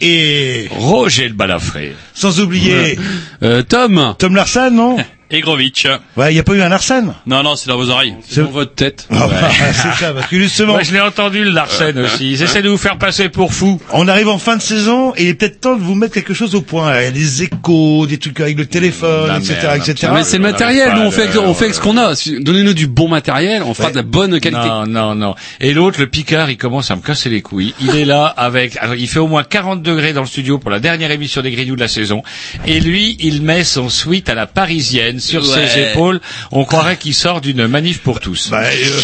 Et Roger le balafré. sans oublier Euh, Tom Tom Larsen, non? Egrovitch. Ouais, il y a pas eu un Larsen? Non, non, c'est dans vos oreilles. C'est- Dans votre tête. Ah, C'est ça, parce que justement, Moi, je l'ai entendu, le Larsen aussi. Ils essaient de vous faire passer pour fou. on arrive en fin de saison et il est peut-être temps de vous mettre quelque chose au point. Il y a des échos, des trucs avec le téléphone, La etc., merde. etc. Ah, mais c'est le matériel, nous on fait, à le- on fait avec ce qu'on a. Donnez-nous du bon matériel, on fera de la bonne qualité. Non, non, non. Et l'autre, le Picard, il commence à me casser les couilles. Il est là avec, alors, il fait au moins 40 degrés dans le studio pour la dernière émission des Grignoux de la saison. Et lui, il met son sweat à la parisienne sur Ouais. ses épaules. On croirait qu'il sort d'une manif pour tous. Bah, euh, bah,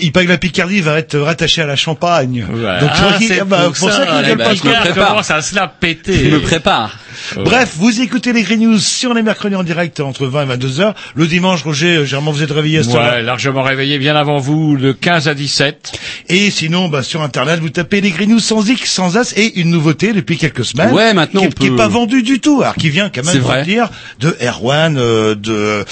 il paraît que la Picardie va être rattachée à la Champagne. Ouais. Donc, ah, bah, pour, pour ça ça, qu'il vient pas je me prépare. commencent à se la péter. Je me prépare. Bref, vous écoutez les Green News si on est mercredi en direct entre 20 et 22 heures. Le dimanche, Roger, euh, généralement vous êtes réveillé à ce. Ouais, largement réveillé bien avant vous, de 15 à 17. Et sinon, bah, sur Internet, vous tapez les Green News sans X, sans As, et une nouveauté depuis quelques semaines. Ouais, maintenant, qui, on qui est peut- pas vendue du tout. Alors, qui vient quand même le dire de Erwan, euh, de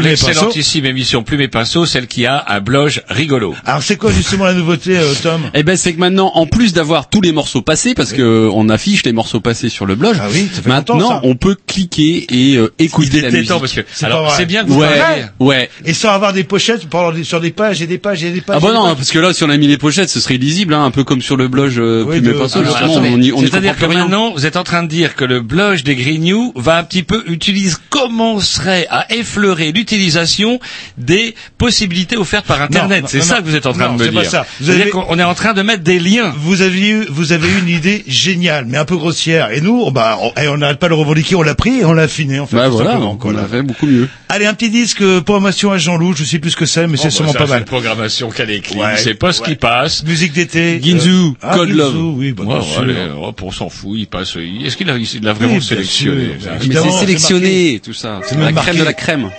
l'excellentissime émission Plume et Pinceau, celle qui a un bloge rigolo. Alors, c'est quoi justement la nouveauté, euh, Tom? Eh ben, c'est que maintenant, en plus d'avoir tous les morceaux passés, parce que euh, on affiche les morceaux passés sur le blog, Ah oui, ça fait maintenant, ça. on peut cliquer et euh, écouter la musique. temps parce que, C'est alors, bien que vous Ouais, parliez. ouais. Et sans avoir des pochettes, pendant des- sur des pages et des pages et des pages. Ah bah non, pages. parce que là, si on a mis les pochettes, ce serait illisible, hein, un peu comme sur le blog euh, Oui, on on y C'est-à-dire que plus rien. maintenant, vous êtes en train de dire que le blog des Grignoux va un petit peu utiliser, commencerait à effleurer l'utilisation des possibilités offertes par Internet. non, C'est non, ça non. que vous êtes en train Non, de me c'est pas dire. ça. Vous C'est-à-dire avez- qu'on est en train de mettre des liens. Vous avez eu, vous avez eu une idée géniale, mais un peu grossière. Et nous, on- bah, on et on n'arrête pas de le revendiquer, on l'a pris et on l'a affiné, en fait. Bah tout voilà, simplement, donc quoi, on là. a fait beaucoup mieux. Allez, un petit disque, euh, programmation à Jean-Loup, je sais plus ce que c'est, mais c'est Oh, sûrement bah, pas ça, mal. C'est une programmation qu'elle écrit. Ouais, c'est pas ce qui passe. Musique d'été. Ginzu, euh, ah, Code Ginzu, Love. oui, bah, Ouais, bien sûr. allez, hop, on s'en fout, il passe. Est-ce qu'il a, il l'a vraiment Oui, sélectionné? Mais c'est c'est sélectionné, tout ça. C'est C'est la crème de la crème.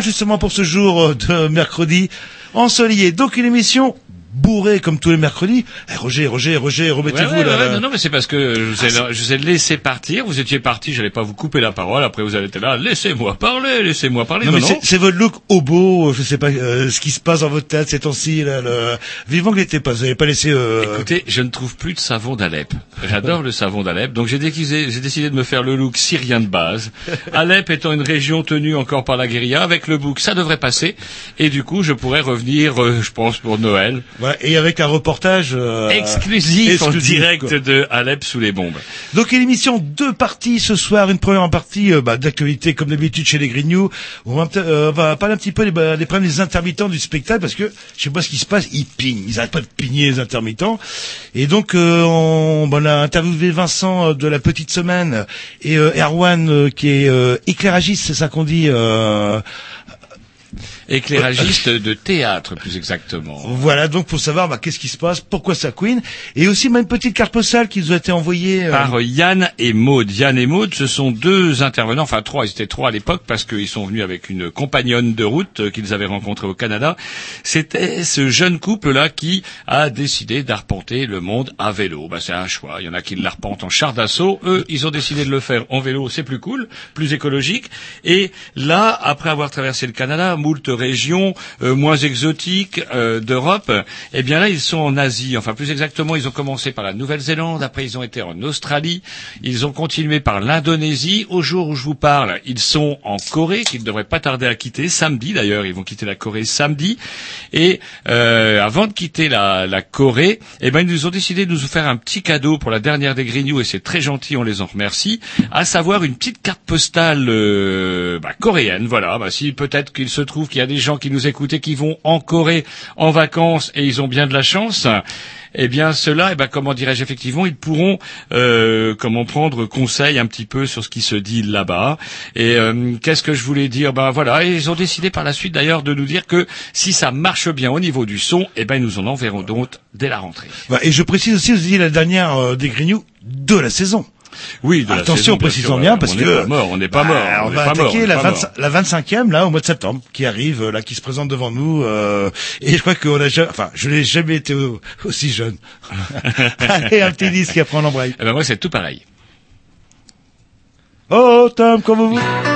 Justement pour ce jour euh, de mercredi ensoleillé. Donc une émission bourrée comme tous les mercredis. Eh, Roger, Roger, Roger, remettez-vous Ouais, ouais, là. ouais, là. non, non, mais c'est parce que je vous, ai, Ah, je vous ai laissé partir. Vous étiez parti, j'allais pas vous couper la parole. Après, vous avez été là. Laissez-moi parler, laissez-moi parler. Non, mais non, c'est- c'est votre look hobo, euh, je sais pas euh, ce qui se passe dans votre tête ces temps-ci. Là, le... Vivement que l'été pas, vous n'avez pas laissé... Euh... Écoutez, je ne trouve plus de savon d'Alep. J'adore le savon d'Alep, donc j'ai décidé, j'ai décidé de me faire le look syrien de base. Alep étant une région tenue encore par la guérilla, avec le bouc, ça devrait passer. Et du coup, je pourrais revenir, euh, je pense, pour Noël. Et avec un reportage... euh, exclusif, en exclusif, direct quoi. de Alep sous les bombes. Donc une émission deux parties ce soir, une première partie euh, bah, d'actualité comme d'habitude chez les Green News. On va, euh, on va parler un petit peu des, bah, des problèmes des intermittents du spectacle parce que je sais pas ce qui se passe, ils pignent, ils arrêtent pas de pigner les intermittents. Et donc euh, on, bah, on a interviewé Vincent euh, de la petite semaine et euh, Erwan qui est euh, éclairagiste, c'est ça qu'on dit. Éclairagiste de théâtre, plus exactement. voilà donc pour savoir bah, qu'est-ce qui se passe, pourquoi ça queen et aussi même une petite carte postale qui nous a été envoyée. euh, Par Yann et Maud. Yann et Maud, ce sont deux intervenants, enfin trois, ils étaient trois à l'époque parce qu'ils sont venus avec une compagnonne de route euh, qu'ils avaient rencontrée au Canada. C'était ce jeune couple-là qui a décidé d'arpenter le monde à vélo. Bah, c'est un choix. Il y en a qui l'arpentent en char d'assaut. Eux, ils ont décidé de le faire en vélo. C'est plus cool, plus écologique. Et là, après avoir traversé le Canada, moult régions euh, moins exotiques euh, d'Europe, eh bien là, ils sont en Asie. Enfin, plus exactement, ils ont commencé par la Nouvelle-Zélande. Après, ils ont été en Australie. Ils ont continué par l'Indonésie. Au jour où je vous parle, ils sont en Corée, qu'ils ne devraient pas tarder à quitter. Samedi, d'ailleurs, ils vont quitter la Corée samedi. Et euh, avant de quitter la, Corée, eh ben, ils nous ont décidé de nous faire un petit cadeau pour la dernière des Grignoux, et c'est très gentil, on les en remercie, à savoir une petite carte postale bah, coréenne. Voilà, bah, si peut-être qu'il se trouve qu'il y a a des gens qui nous écoutent qui vont en Corée en vacances et ils ont bien de la chance, eh bien ceux-là, eh ben comment dirais-je effectivement, ils pourront euh, comment prendre conseil un petit peu sur ce qui se dit là-bas. Et euh, qu'est-ce que je voulais dire? Ben voilà, ils ont décidé par la suite d'ailleurs de nous dire que si ça marche bien au niveau du son, eh ben nous en enverront d'autres dès la rentrée. Bah, et je précise aussi, vous dit la dernière euh, des Grignoux de la saison. Oui, de Attention, précisons bien, parce on que n'est pas mort, on n'est pas bah, mort, on, on va mort, attaquer la, pas 25 la 25e là au mois de septembre, qui arrive euh, là, qui se présente devant nous. euh, et je crois qu'on a jamais, enfin, je n'ai jamais été au- aussi jeune. Allez, un petit disque et après on embraye. Eh ben moi c'est tout pareil. Oh Tom, comment vous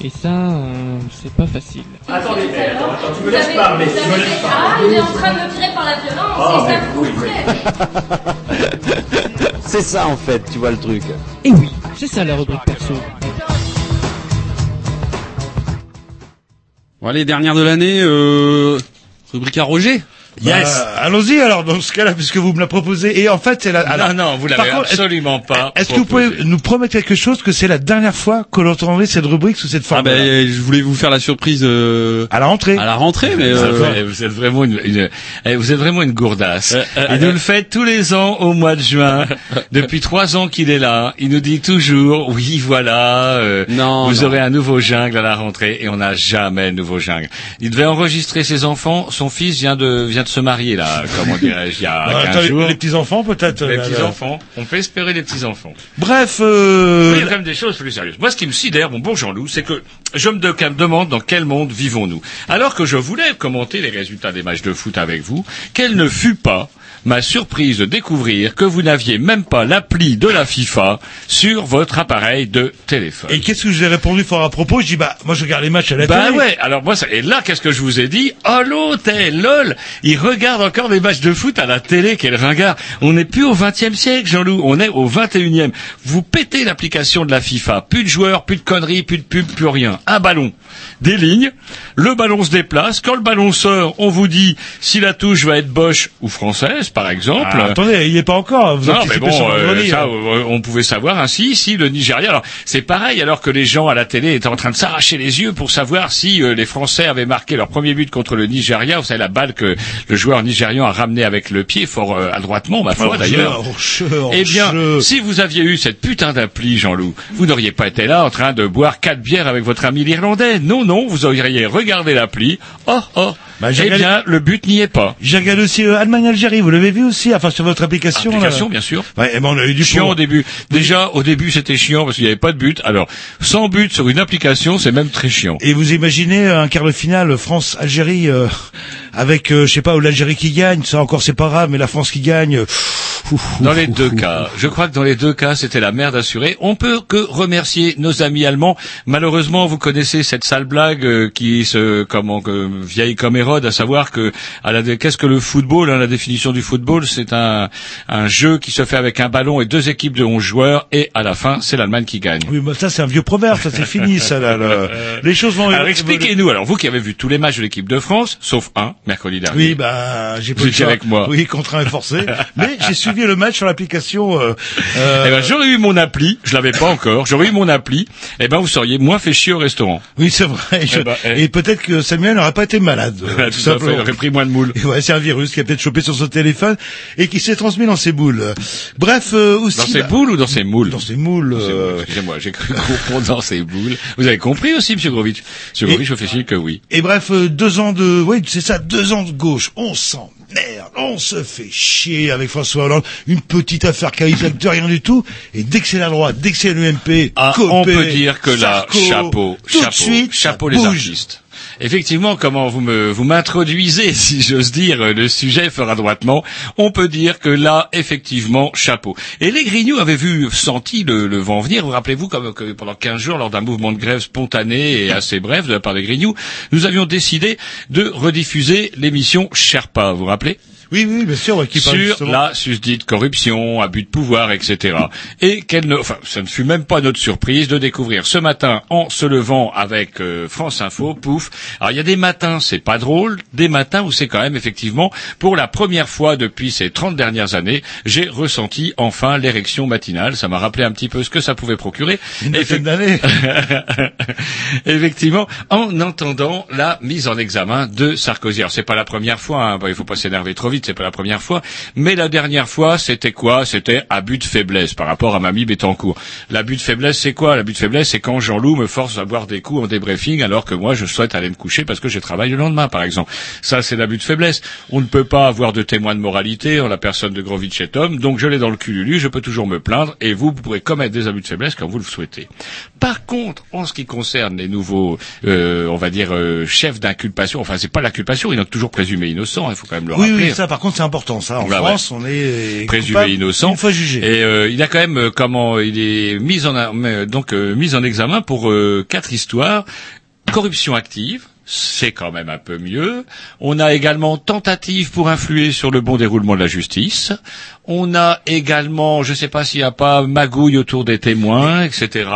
Et ça, euh, c'est pas facile. Attendez, mais attends, attends, tu me laisses parler, tu me laisses Ah, parler. il est en train de me virer par la violence, Ah, c'est ça vous faites. C'est ça en fait, tu vois le truc. Et oui, c'est ça la rubrique perso. Bon, allez, dernière de l'année, euh, rubrique à Roger. Bah, Yes. Allons-y alors dans ce cas-là puisque vous me la proposez. Et en fait c'est la. alors, non, non, vous l'avez absolument pas. Est-ce que vous pouvez nous promettre quelque chose que c'est la dernière fois que l'on entendrait cette rubrique sous cette Ah forme ben, je voulais vous faire la surprise euh, à la rentrée à la rentrée, mais Ah, euh, vous êtes vraiment une, une- eh, vous êtes vraiment une gourdasse. euh, il nous le fait tous les ans au mois de juin. Depuis trois ans qu'il est là, il nous dit toujours oui voilà, euh, Non, vous non. aurez un nouveau jungle à la rentrée et on n'a jamais de nouveau jungle. Il devait enregistrer ses enfants. Son fils vient de vient de se marier là, comment dirais-je, il y a Bah, 15 attends, les- jours. les, petits enfants peut-être. Les petits enfants. On peut espérer les petits enfants. Bref, euh, il y a quand même des choses plus sérieuses. Moi, ce qui me sidère, mon bon Jean-Loup, c'est que je me demande dans quel monde vivons-nous. Alors que je voulais commenter les résultats des matchs de foot avec vous, quelle ne fut pas ma surprise de découvrir que vous n'aviez même pas l'appli de la FIFA sur votre appareil de téléphone. et qu'est-ce que je vous ai répondu fort à propos? Je dis bah moi je regarde les matchs à la Bah télé. ouais, alors moi, ça, et là, qu'est-ce que je vous ai dit? Oh l'autre, eh, lol, il regarde encore des matchs de foot à la télé, quel ringard. On n'est plus au 20e siècle, Jean-Loup, on est au 21e. Vous pétez l'application de la FIFA, plus de joueurs, plus de conneries, plus de pubs, plus rien. Un ballon, des lignes, le ballon se déplace, quand le ballon sort, on vous dit si la touche va être Bosch ou française, par exemple. Ah, attendez, il est pas encore. Vous Non, mais bon, sur euh, ça, hein. euh, on pouvait savoir ainsi si le Nigeria. Alors, c'est pareil, alors que les gens à la télé étaient en train de s'arracher les yeux pour savoir si euh, les Français avaient marqué leur premier but contre le Nigeria. Vous savez la balle que le joueur nigérian a ramené avec le pied fort euh, adroitement, ma foi d'ailleurs. Eh bien, jeu. si vous aviez eu cette putain d'appli, Jean-Loup, vous n'auriez pas été là en train de boire quatre bières avec votre ami l'Irlandais. Non, non, vous auriez regardé l'appli. Oh, oh. Bah, j'ai eh regardé- bien, le but n'y est pas. J'ai regardé aussi euh, Allemagne-Algérie, vous l'avez vu aussi, enfin sur votre application. Application, là. bien sûr. Ouais, eh ben, on a eu du chiant pour- au début. Déjà, au début, c'était chiant parce qu'il n'y avait pas de but. Alors, sans but sur une application, c'est même très chiant. Et vous imaginez un quart de finale France-Algérie euh, avec, euh, je sais pas, ou l'Algérie qui gagne, ça encore c'est pas grave, mais la France qui gagne. euh, Dans les deux cas, je crois que dans les deux cas, c'était la merde assurée. On peut que remercier nos amis allemands. Malheureusement, vous connaissez cette sale blague euh, qui se, comment, vieille comme Hérode, à savoir que, qu'est-ce que le football hein, La définition du football, c'est un, un jeu qui se fait avec un ballon et deux équipes de 11 joueurs, et à la fin, c'est l'Allemagne qui gagne. Oui, mais ça c'est un vieux proverbe, ça c'est fini, ça là. là. Les choses vont. Alors expliquez-nous, alors vous qui avez vu tous les matchs de l'équipe de France, sauf un, mercredi dernier. Oui, bah j'ai pas eu avec moi. Oui, contraint et forcé. mais j'ai suivi le match sur l'application. Euh, euh, Eh ben, j'aurais eu mon appli, je l'avais pas encore, j'aurais eu mon appli, eh ben, vous seriez moins fait chier au restaurant. Oui, c'est vrai. Je- Eh ben, eh. Et peut-être que Samuel n'aurait pas été malade. euh, Tout à tout fait, simplement. il aurait pris moins de moules. Ouais, c'est un virus qui a peut-être chopé sur son téléphone et qui s'est transmis dans ses boules. Bref, euh, aussi Dans ses bah, boules ou dans ses moules dans ses moules. Euh, Excusez-moi, j'ai cru comprendre dans ses boules. Vous avez compris aussi, Monsieur Grovitch? Monsieur Grovitch, je fais signe que oui. Et bref, euh, deux ans de, oui, c'est ça, deux ans de gauche. On s'emmerde, on se fait chier avec François Hollande. Une petite affaire caritative, de rien du tout. Et dès que c'est la droite, dès que c'est l'UMP, Ah, on peut dire que là, chapeau, tout chapeau, chapeau ça les artistes. Effectivement, comment vous me vous m'introduisez, si j'ose dire, le sujet fera droitement. On peut dire que là, effectivement, chapeau. Et les Grignoux avaient vu, senti le, le vent venir. Vous rappelez-vous comme que pendant 15 jours, lors d'un mouvement de grève spontané et assez bref de la part des Grignoux, nous avions décidé de rediffuser l'émission Sherpa. Vous vous rappelez? Oui, oui, bien sûr, ouais, qui parle sur justement- la susdite corruption, abus de pouvoir, etc. Et qu'elle ne, enfin, ça ne fut même pas notre surprise de découvrir ce matin, en se levant avec euh, France Info, pouf. Alors il y a des matins, c'est pas drôle, des matins où c'est quand même effectivement, pour la première fois depuis ces 30 dernières années, j'ai ressenti enfin l'érection matinale. Ça m'a rappelé un petit peu ce que ça pouvait procurer. Une Effect- d'années. Effectivement, en entendant la mise en examen de Sarkozy. Alors c'est pas la première fois, hein, bah, il faut pas s'énerver trop vite, c'est pas la première fois, mais la dernière fois, c'était quoi? C'était abus de faiblesse par rapport à Mamie Bettencourt. L'abus de faiblesse, c'est quoi? L'abus de faiblesse, c'est quand Jean-Loup me force à boire des coups en débriefing alors que moi je souhaite aller me coucher parce que j'ai travaillé le lendemain, par exemple. Ça, c'est l'abus de faiblesse. On ne peut pas avoir de témoin de moralité en la personne de Grovitch et Tom, donc je l'ai dans le cululu, je peux toujours me plaindre et vous, vous pourrez commettre des abus de faiblesse quand vous le souhaitez. Par contre, en ce qui concerne les nouveaux, euh, on va dire, euh, chefs d'inculpation, enfin c'est pas l'inculpation, ils sont toujours présumés innocents, il faut quand même le Oui, rappeler. oui, ça, par contre, c'est important, ça. En Bah France, on est présumé coupable innocent Une fois jugé. et euh, il a quand même euh, comment il est mis en donc euh, mis en examen pour euh, quatre histoires corruption active c'est quand même un peu mieux. On a également tentative pour influer sur le bon déroulement de la justice. On a également, je ne sais pas s'il n'y a pas magouille autour des témoins, etc.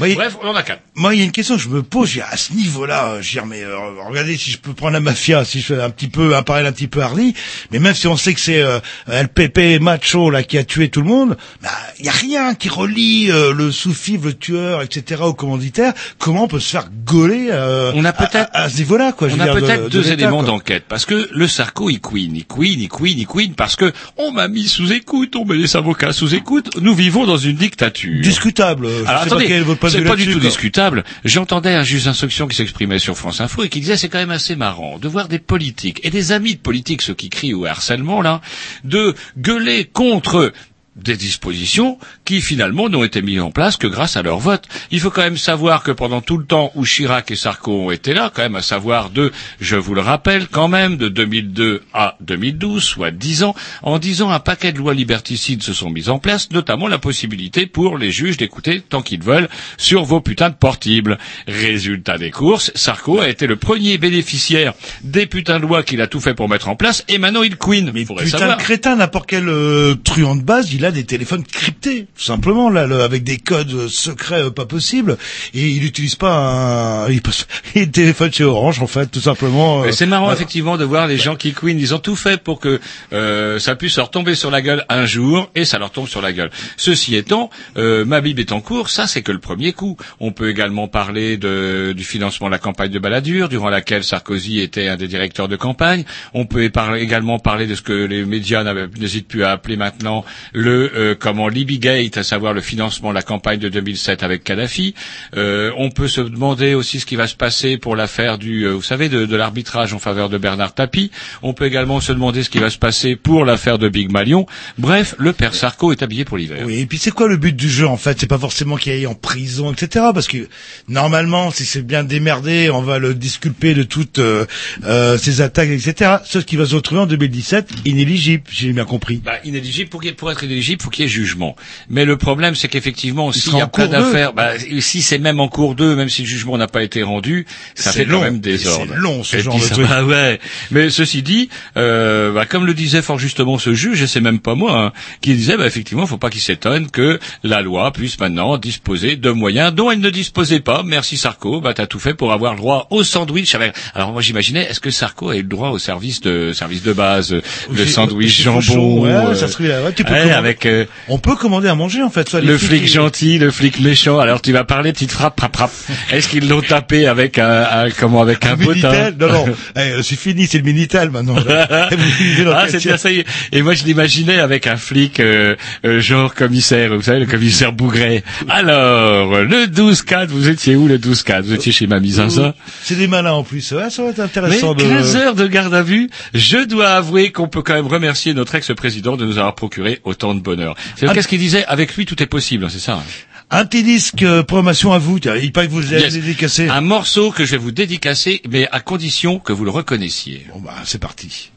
Oui. Bref, on en a quatre. Moi, il y a une question que je me pose, à ce niveau-là, euh, je dire, mais euh, regardez si je peux prendre la mafia, si je fais un petit peu, un parallèle un petit peu hardi, mais même si on sait que c'est euh, LPP Macho là qui a tué tout le monde, bah, il y a rien qui relie euh, le sous-fifre, le tueur, etc. au commanditaire. Comment on peut se faire gauler euh, On a à- peut-être- à, à ce niveau-là, quoi je On a peut-être de deux éléments d'enquête parce que le Sarko il queen, il queen, il queen, il queen parce que on m'a mis sous écoute, on met les avocats sous écoute. Nous vivons dans une dictature. Discutable. Je Alors sais pas attendez, quel est votre point de c'est pas du tout quoi. discutable. J'entendais un juge d'instruction qui s'exprimait sur France Info et qui disait c'est quand même assez marrant de voir des politiques et des amis de politiques, ceux qui crient au harcèlement là, de gueuler contre des dispositions qui finalement n'ont été mises en place que grâce à leur vote. Il faut quand même savoir que pendant tout le temps où Chirac et Sarko ont été là, quand même à savoir de, je vous le rappelle quand même, de 2002 à 2012, soit 10 ans, en 10 ans un paquet de lois liberticides se sont mises en place, notamment la possibilité pour les juges d'écouter tant qu'ils veulent sur vos putains de portibles. Résultat des courses, Sarko a été le premier bénéficiaire des putains de lois qu'il a tout fait pour mettre en place et maintenant il queen. Mais Putain savoir. de crétin, n'importe quel euh, truand de base, il a des téléphones cryptés, tout simplement, là, le- avec des codes secrets euh, pas possibles, et il n'utilise pas un, il, passe- il téléphone chez Orange, en fait, tout simplement. euh, c'est marrant effectivement de voir les gens qui queen, ils ont tout fait pour que euh, ça puisse leur tomber sur la gueule un jour et ça leur tombe sur la gueule. Ceci étant, euh, Mabib est en cours, ça c'est que le premier coup. On peut également parler de, du financement de la campagne de Balladur, durant laquelle Sarkozy était un des directeurs de campagne. On peut également parler de ce que les médias n'hésitent plus à appeler maintenant le euh, comment Libygate, à savoir le financement de la campagne de 2007 avec Kadhafi. Euh, on peut se demander aussi ce qui va se passer pour l'affaire du, euh, vous savez, de, de l'arbitrage en faveur de Bernard Tapie. On peut également se demander ce qui va se passer pour l'affaire de Big Malion. Bref, le père Sarko est habillé pour l'hiver. Oui, et puis c'est quoi le but du jeu en fait? C'est pas forcément qu'il aille en prison, etc. Parce que normalement, si c'est bien démerdé, on va le disculper de toutes euh, euh, ses attaques, etc. Ce qui va se retrouver en 2017 inéligible, j'ai bien compris. Bah, inéligible pour, pour être inéligible, faut qu'il y ait jugement. Mais le problème, c'est qu'effectivement, s'il y a plein deux. d'affaires, bah, si c'est même en cours 2, même si le jugement n'a pas été rendu, ça fait long. quand même désordre. c'est long, ce Et genre de ça- truc. bah ouais. Mais ceci dit, euh, bah, comme le disait fort justement ce juge, et c'est même pas moi, hein, qui disait, bah, effectivement, faut pas qu'il s'étonne que la loi puisse maintenant disposer de moyens dont elle ne disposait pas. Merci Sarko, bah, t'as tout fait pour avoir le droit au sandwich avec, alors moi j'imaginais, est-ce que Sarko a eu le droit au service de, service de base, le sandwich jambon, ouais, euh, ça serait, ouais, tu peux ouais, commander- avec, euh, On peut commander à manger en fait. Soit le flic qui- gentil, le flic méchant. Alors tu vas parler, petite frappe, frappe, frappe. Est-ce qu'ils l'ont tapé avec un, un- comment, avec un, Un Minitel Non, non, Eh, c'est fini, c'est le Minitel maintenant. Dans ah, c'est bien ça y est. Et moi, je l'imaginais avec un flic, euh, euh, genre commissaire, vous savez, le commissaire Bougret. Alors, le 12-4, vous étiez où le 12-4 Vous étiez chez Mamie Zinzin C'est des malins en plus. Ça va être mais intéressant de... 15 heures de garde à vue, je dois avouer qu'on peut quand même remercier notre ex-président de nous avoir procuré autant de bonheur. C'est qu'est-ce qu'il disait Avec lui, tout est possible, c'est ça. hein Un petit disque, euh, programmation à vous. Tiens, Il paraît que vous avez Yes. dédicacé. Un morceau que je vais vous dédicacer, mais à condition que vous le reconnaissiez. Bon bah, c'est parti.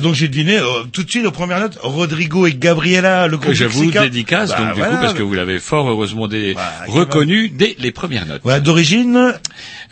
Donc j'ai deviné euh, tout de suite aux premières notes Rodrigo et Gabriela, le Que groupe je vous dédicace, Bah, donc du voilà. coup, parce que vous l'avez fort heureusement Bah, reconnu dès les premières notes. Voilà, d'origine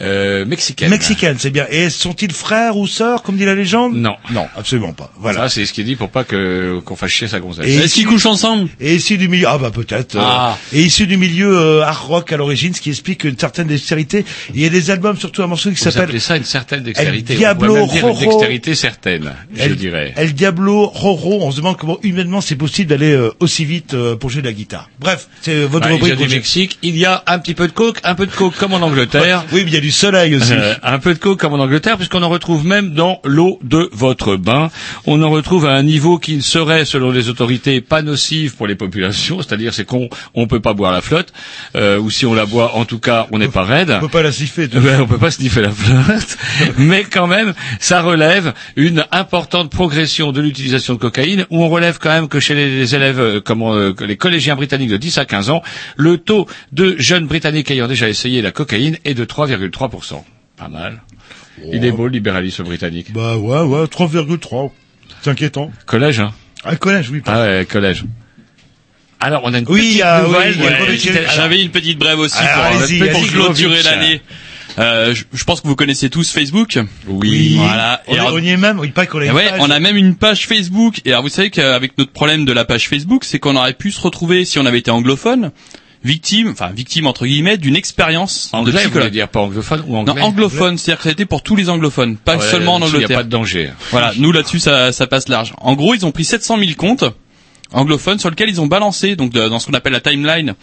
Euh, mexicaine. mexicaine, c'est bien. Et sont-ils frères ou sœurs, comme dit la légende? Non. Non, absolument pas. Voilà. Ça, c'est ce qu'il dit pour pas que qu'on fasse chier sa gonzesse. Et Est-ce qu'ils couchent ensemble? Et issu du milieu, ah bah peut-être. euh, Ah. et issu du milieu euh, art rock à l'origine, ce qui explique une certaine dextérité. Il y a des albums, surtout un morceau qui Vous s'appelle appelez ça une certaine dextérité. El Diablo On dire une Rojo. dextérité certaine, je El, dirais. El Diablo Roro. On se demande comment humainement c'est possible d'aller euh, aussi vite euh, pour jouer de la guitare. Bref, c'est votre Ouais, il rubrique. vient du. Mexique. Il y a un petit peu de coke, un peu de coke comme en Angleterre. Oui, mais il y a du soleil aussi. Euh, un peu de coke comme en Angleterre, puisqu'on en retrouve même dans l'eau de votre bain. On en retrouve à un niveau qui serait, selon les autorités, pas nocif pour les populations, c'est-à-dire c'est qu'on on peut pas boire la flotte, euh, ou si on la boit, en tout cas, on n'est pas raide. On peut pas la siffler. tu Ben, on peut pas sniffer la flotte, mais quand même, ça relève une importante progression de l'utilisation de cocaïne, où on relève quand même que chez les, les élèves, euh, comme euh, les collégiens britanniques de 10 à 15 ans, le taux de jeunes britanniques ayant déjà essayé la cocaïne est de 3,3%. Pas mal. Il est beau le libéralisme britannique. Bah ouais, ouais, 3,3. C'est inquiétant. Collège, hein Un collège, oui. Ah ouais, collège. Alors, on a une Oui, petite il y a- nouvelle. oui, petite- J'avais une petite brève aussi Alors, pour, allez-y, pour clôturer l'année. Euh, je, je pense que vous connaissez tous Facebook. Oui. Voilà. On, Et alors- on y est même, il paraît qu'on ouais, page. on a même une page Facebook. Et alors vous savez qu'avec notre problème de la page Facebook, c'est qu'on aurait pu se retrouver si on avait été anglophone, victime, enfin victime entre guillemets, d'une expérience de vous dire pas anglophone ou anglais Non, anglophone, c'est-à-dire que ça a été pour tous les anglophones, pas Ouais, seulement en là-dessus, Il n'y a Angleterre. pas de danger. Voilà, nous là-dessus ça, ça passe large. En gros, ils ont pris 700 000 comptes anglophones sur lesquels ils ont balancé donc de- dans ce qu'on appelle la timeline,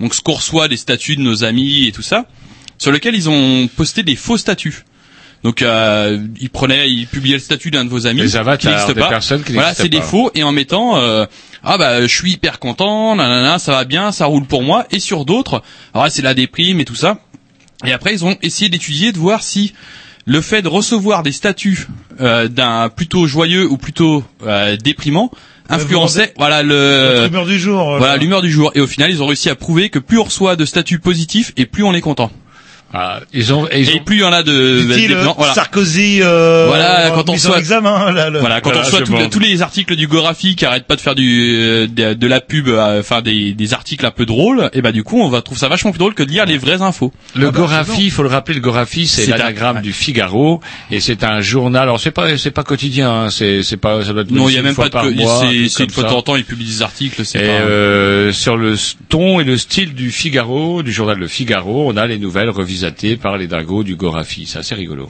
donc ce qu'on reçoit des statuts de nos amis et tout ça, sur lesquels ils ont posté des faux statuts. Donc euh, ils prenaient, ils publiaient le statut d'un de vos amis Les avatars qui des pas. personnes qui voilà, c'est des faux et en mettant euh, ah bah je suis hyper content, nanana, ça va bien, ça roule pour moi et sur d'autres, alors là, c'est la déprime et tout ça. Et après ils ont essayé d'étudier de voir si le fait de recevoir des statuts euh, d'un plutôt joyeux ou plutôt euh, déprimant influençait voilà le L'humeur du jour. euh, voilà l'humeur du jour et au final ils ont réussi à prouver que plus on reçoit de statuts positifs et plus on est content Ah, ils ont, et plus il y en a de Dit-il, déprimants. voilà Sarkozy, euh, Voilà, quand on soit- examen, là, le- voilà, quand on reçoit je tous- les articles du Gorafi qui arrêtent pas de faire du euh, de, de la pub, euh, enfin des, des articles un peu drôles, et bah du coup on va trouver ça vachement plus drôle que de lire les vraies infos. Le Ah bah, Gorafi, il faut le rappeler, le Gorafi, c'est C'est un- l'anagramme du Figaro, et c'est un journal. Alors c'est pas, c'est pas quotidien, hein, c'est, c'est pas, ça doit être Non, il y a même pas de, c'est une fois de temps en temps ils publient des articles, c'est Et pas. euh, sur le ton et le style du Figaro, du journal Le Figaro, on a les nouvelles par les dingos du Gorafi. C'est assez rigolo.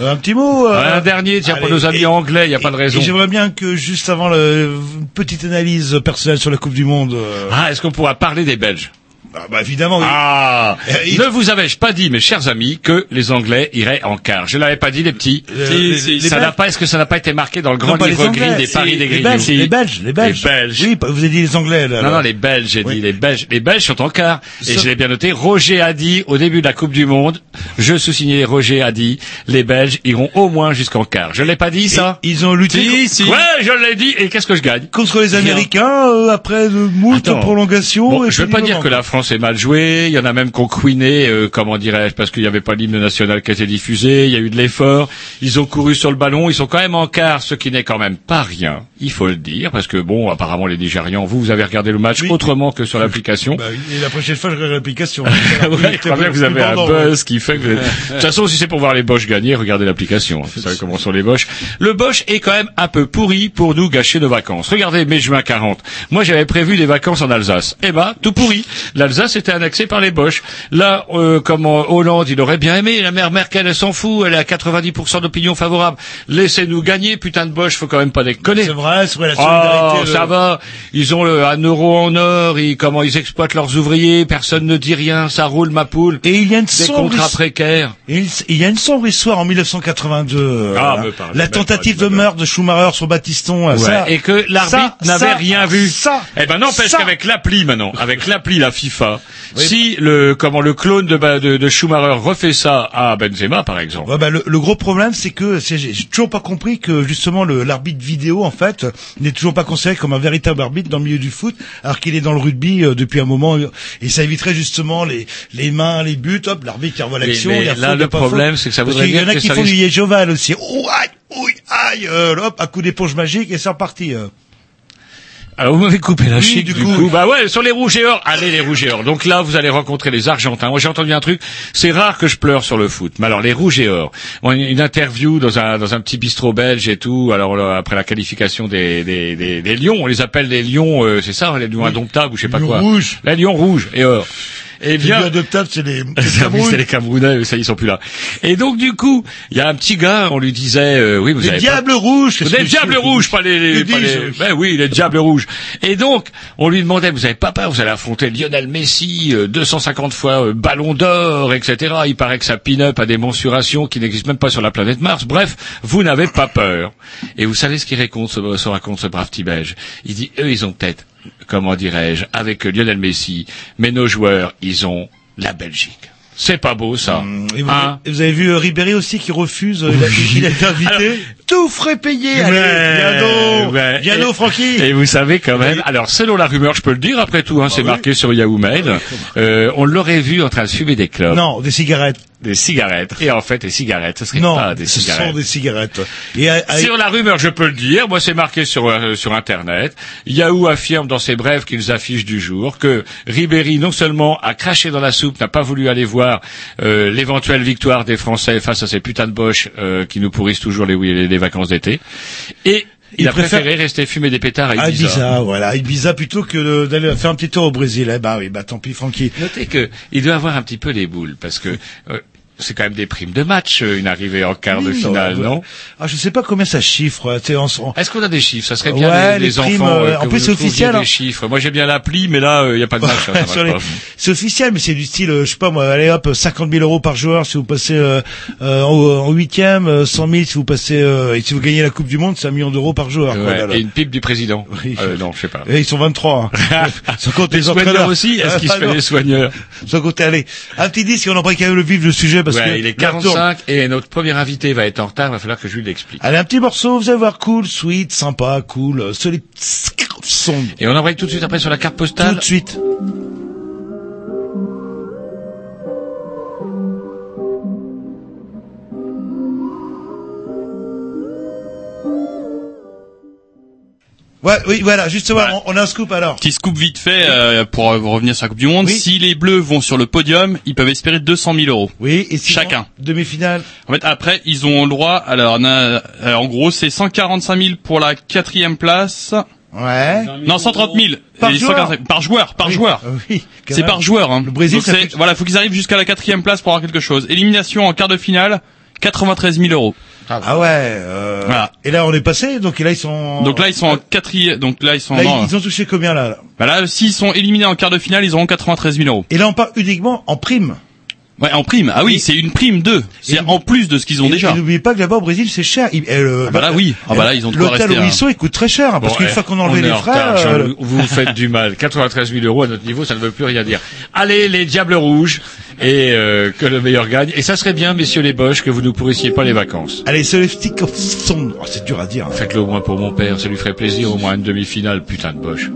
Euh, un petit mot. euh, un dernier, tiens, pour nos amis et- anglais, il n'y a pas de raison. J'aimerais bien que juste avant le, une petite analyse personnelle sur la Coupe du Monde. euh, Ah, est-ce qu'on pourra parler des Belges? Bah, bah, évidemment. oui. Ah il- Ne vous avais-je pas dit, mes chers amis, que les Anglais iraient en quart? Je l'avais pas dit, les petits. Euh, c'est- les- les ça n'a pas, est-ce que ça n'a pas été marqué dans le grand non, livre gris des paris des Grignoux Belges, les Belges, les Belges. Les Belges. Oui, vous avez dit les Anglais là. Non, non, les Belges, j'ai Oui. dit les Belges. Les Belges sont en quart. Et Ça- je l'ai bien noté. Roger a dit, au début de la Coupe du Monde, je sous-signais, Roger a dit, les Belges iront au moins jusqu'en quart. Je l'ai pas dit, ça? Et ils ont lutté Si, si. Ouais, je l'ai dit. Et qu'est-ce que je gagne? contre les Américains euh, après de moult prolongations. Bon, et je veux pas dire que la France est mal jouée. Il y en a même qui ont couiné, euh, comment dirais-je, parce qu'il n'y avait pas l'hymne national qui a été diffusé. Il y a eu de l'effort. Ils ont couru sur le ballon. Ils sont quand même en quart, ce qui n'est quand même pas rien. Il faut le dire, parce que bon, apparemment les Nigérians, vous, vous avez regardé le match Oui. autrement que sur l'application. Bah, et la prochaine fois, je regarde l'application. Ouais, je crois bien que vous avez un buzz qui fait que... De toute façon, si c'est pour voir les Bosch gagner, regardez l'application. Vous savez comment sont les Bosch. Le Bosch est quand même un peu pourri pour nous gâcher nos vacances. Regardez, mai-juin 40. Moi, j'avais prévu des vacances en Alsace. Eh ben, tout pourri. L'Alsace était annexée par les Bosch. Là, euh, comme en Hollande, il aurait bien aimé. La mère Merkel, elle s'en fout. Elle a 90% d'opinion favorable. Laissez-nous gagner, putain de Bosch. Faut quand même pas déconner. C'est vrai, c'est vrai, la solidarité. Oh, le- ça va. Ils ont le, un euro en or. Ils, comment ils exploitent leurs ouvriers. Personne ne dit rien. Ça roule, ma poule. Et il y a une Des sombre contrats précaires. et il y a une sombre histoire en 1982. euh, Ah, voilà. me parlez la tentative de meurtre de Schumacher sur Battiston. euh, Ouais. ça- et que l'arbitre n'avait rien vu. Ça, Eh ben n'empêche ça. qu'avec l'appli maintenant, avec l'appli la FIFA, pas. Si le comment le clone de, de, de Schumacher refait ça à Benzema, par exemple. Ouais, bah, le, le gros problème, c'est que j'ai toujours pas compris que justement le- l'arbitre vidéo, en fait, n'est toujours pas considéré comme un véritable arbitre dans le milieu du foot, alors qu'il est dans le rugby euh, depuis un moment, euh, et ça éviterait justement les les mains, les buts. Hop, l'arbitre il revoit l'action. il là, il le problème, c'est que ça voudrait qu'il y en dire a qui font du Yejoval aussi. Oh aïe, oui, aïe, euh, hop, un coup d'éponge magique et c'est reparti. Alors vous m'avez coupé la Oui, chic du du, coup. coup. Bah ouais, sur les rouges et or, allez les rouges et or. Donc là, vous allez rencontrer les Argentins. Moi, j'ai entendu un truc. C'est rare que je pleure sur le foot. Mais alors les rouges et or. Bon, une- interview dans un dans un petit bistrot belge et tout. Alors là, après la qualification des des, des, des lions, on les appelle les lions. euh, c'est ça, les lions indomptables ou je sais pas Lions quoi. rouges. Les lions rouges et or. Et bien, adoptables, c'est les, c'est les Camerounais, ça ils sont plus là. Et donc du coup, il y a un petit gars, on lui disait, euh, oui, vous Les avez pas- diables rouges. qu'est-ce les que diables rouges, pas les, les, pas les- ben oui, les diables rouges. Et donc, on lui demandait, vous avez pas peur, vous allez affronter Lionel Messi, euh, 250 fois euh, ballon d'or, etc. Il paraît que sa pin-up a des mensurations qui n'existent même pas sur la planète Mars. Bref, vous n'avez pas peur. Et vous savez ce qu'il raconte, ce, ce raconte ce brave petit belge. Il dit, eux, ils ont peut-être, comment dirais-je, avec Lionel Messi, mais nos joueurs, ils ont la Belgique. C'est pas beau, ça. Et vous, Hein et vous avez vu euh, Ribéry aussi qui refuse, euh, il a été invité. Alors- Tout frais payé. Allez, ouais. viens Francky. Et vous savez quand même, alors selon la rumeur, je peux le dire après tout, hein, c'est oui. marqué sur Yahoo Mail, euh, on l'aurait vu en train de fumer des clopes, Non, des cigarettes. Des cigarettes. Et en fait, les cigarettes, ce serait Non, pas des ce cigarettes. sont des cigarettes. Et à- à- Sur la rumeur, je peux le dire. Moi, c'est marqué sur euh, sur Internet. Yahoo affirme dans ses brèves qu'ils affichent du jour que Ribéry non seulement a craché dans la soupe, n'a pas voulu aller voir euh, l'éventuelle victoire des Français face à ces putains de boches euh, qui nous pourrissent toujours les, les, les vacances d'été, et il, Il a préfère- préféré rester fumer des pétards à à Ibiza. Ibiza, voilà, Ibiza plutôt que d'aller faire un petit tour au Brésil. Eh bah oui, bah tant pis, Francky. Notez que il doit avoir un petit peu les boules parce que euh, c'est quand même des primes de match euh, une arrivée en quart de finale, non Ah, je sais pas combien ça chiffre. euh, tu sais, en- en- Est-ce qu'on a des chiffres? Ça serait bien Ouais, les, les primes, enfants. euh, en plus, c'est officiel, Des hein. chiffres. Moi j'ai bien l'appli, mais là il n'y a pas de match. hein, les-. C'est officiel, mais c'est du style, euh, je sais pas moi, allez hop, 50 000 euros par joueur si vous passez euh, euh, en huitième, euh, 100 000 si vous passez, euh, et si vous gagnez la Coupe du Monde, c'est un million d'euros par joueur. quoi, Ouais, là, là. et une pipe du président. Oui. Euh, non, je sais pas. Et ils sont 23. Hein. Sans compter Les les entraîneurs soigneurs aussi Est-ce qu'il se fait des soigneurs? Sans compter, allez, un petit disque on embraye quand même le vif du sujet parce que il est l'heure tourne. 45 et notre premier invité va être en retard. Il va falloir que je lui l'explique. Allez, un petit morceau, vous allez voir, cool, sweet, sympa, cool, euh, solide, son, Et on embraye tout de suite après sur la carte tout postale. de suite. Ouais, oui, voilà, justement, on, on a un scoop alors. Petit scoop vite fait euh, pour euh, revenir sur la Coupe du Monde. Oui. Si les Bleus vont sur le podium, ils peuvent espérer 200 000 euros. Oui, et sinon, Chacun. Demi-finale. En fait, après, ils ont le droit. Alors, on a- alors, en gros, c'est 145 000 pour la quatrième place. Ouais. Non, 130 000 Par Et joueur. 145 par joueur, par Oui, joueur. euh, Oui. quand C'est par joueur. Hein. Le Brésil, Donc fait- voilà, faut qu'ils arrivent jusqu'à la quatrième place pour avoir quelque chose. Élimination en quart de finale, 93 000 euros. Ah ouais. Euh... Voilà. Et là, on est passé, donc là, ils sont. Donc là, ils sont en quatrième. Donc là, ils sont. Là, non, ils, ils ont touché combien là, là? Bah là, s'ils sont éliminés en quart de finale, ils auront 93 000 euros. Et là, on part uniquement en prime. Ouais, en prime. Ah oui, c'est une prime 2. C'est en plus de ce qu'ils ont Et- déjà. Et n'oubliez pas que là-bas au Brésil, c'est cher. Il- et le- Ah bah là, oui. Ah bah là, ils ont L'hôtel où ils sont, il coûte très cher, hein, parce qu'une eh, fois qu'on est les en frais, euh, vous vous faites du mal. 93 000 euros à notre niveau, ça ne veut plus rien dire. Allez, les diables rouges, et euh, que le meilleur gagne. Et ça serait bien, messieurs les boches, que vous ne pourrissiez pas les vacances. allez, c'est les petits son. Oh, c'est dur à dire. hein. Faites-le au moins pour mon père, ça lui ferait plaisir, au moins une demi-finale, putain de boche.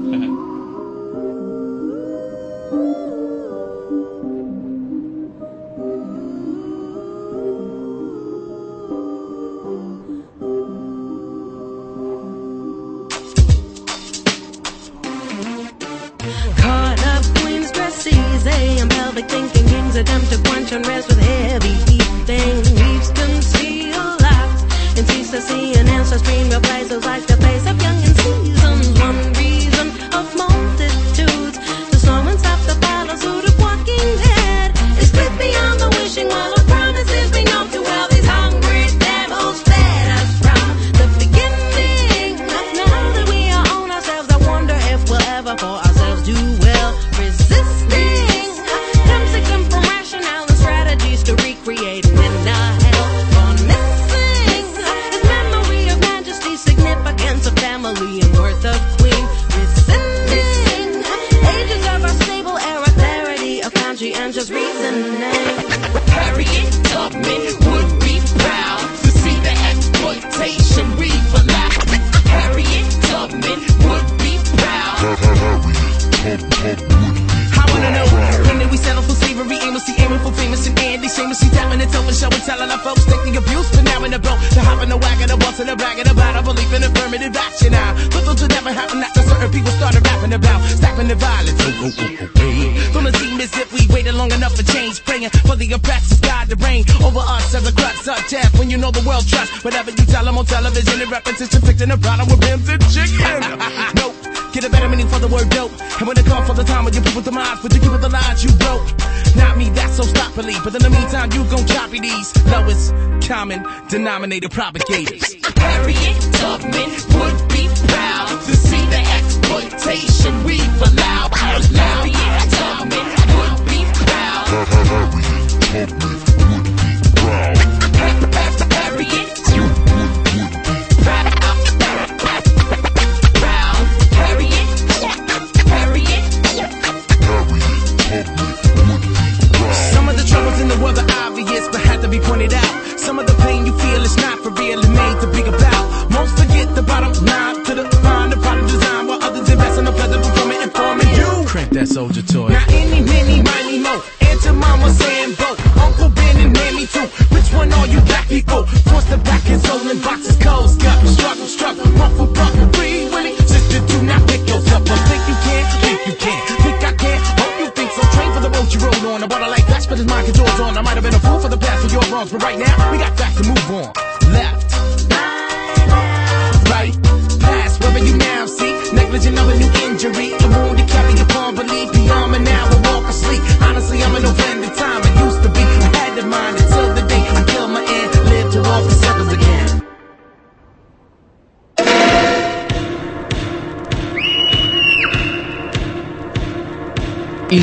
Struggle, one for buck, free willing. Sister, do not pick yourself up. Think you can, think you can. Think I can, hope you think so. Train for the boat you rode on. I a like that, but his mind controls on. I might have been a fool for the past for your wrongs, but right now, we got facts to move on.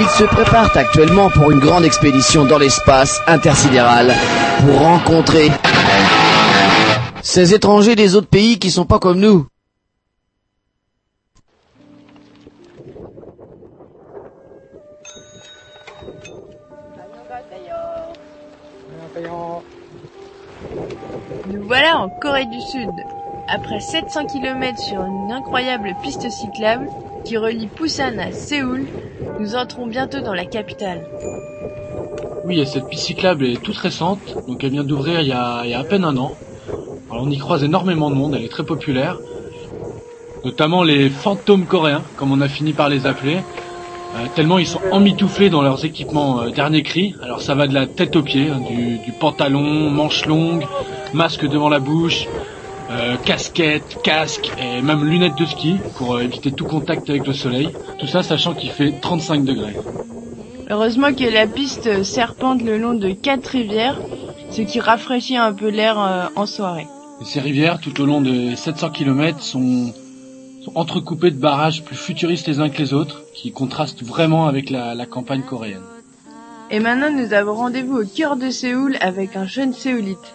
ils se préparent actuellement pour une grande expédition dans l'espace intersidéral pour rencontrer ces étrangers des autres pays qui sont pas comme nous. Nous voilà en Corée du Sud. Après 700 km sur une incroyable piste cyclable qui relie Busan à Séoul, nous entrons bientôt dans la capitale. Oui, et cette piste est toute récente, donc elle vient d'ouvrir il, y a- il y a à peine un an. Alors on y croise énormément de monde, elle est très populaire, notamment les fantômes coréens, comme on a fini par les appeler, euh, tellement ils sont emmitouflés dans leurs équipements euh, dernier cri. Alors ça va de la tête aux pieds, hein, du, du pantalon, manches longues, masque devant la bouche, euh, casquette, casque et même lunettes de ski pour euh, éviter tout contact avec le soleil. Tout ça sachant qu'il fait 35 degrés. Heureusement que la piste serpente le long de quatre rivières, ce qui rafraîchit un peu l'air euh, en soirée. Et ces rivières, tout au long de 700 km, sont, sont entrecoupées de barrages plus futuristes les uns que les autres, qui contrastent vraiment avec la, la campagne coréenne. Et maintenant, nous avons rendez-vous au cœur de Séoul avec un jeune séoulite.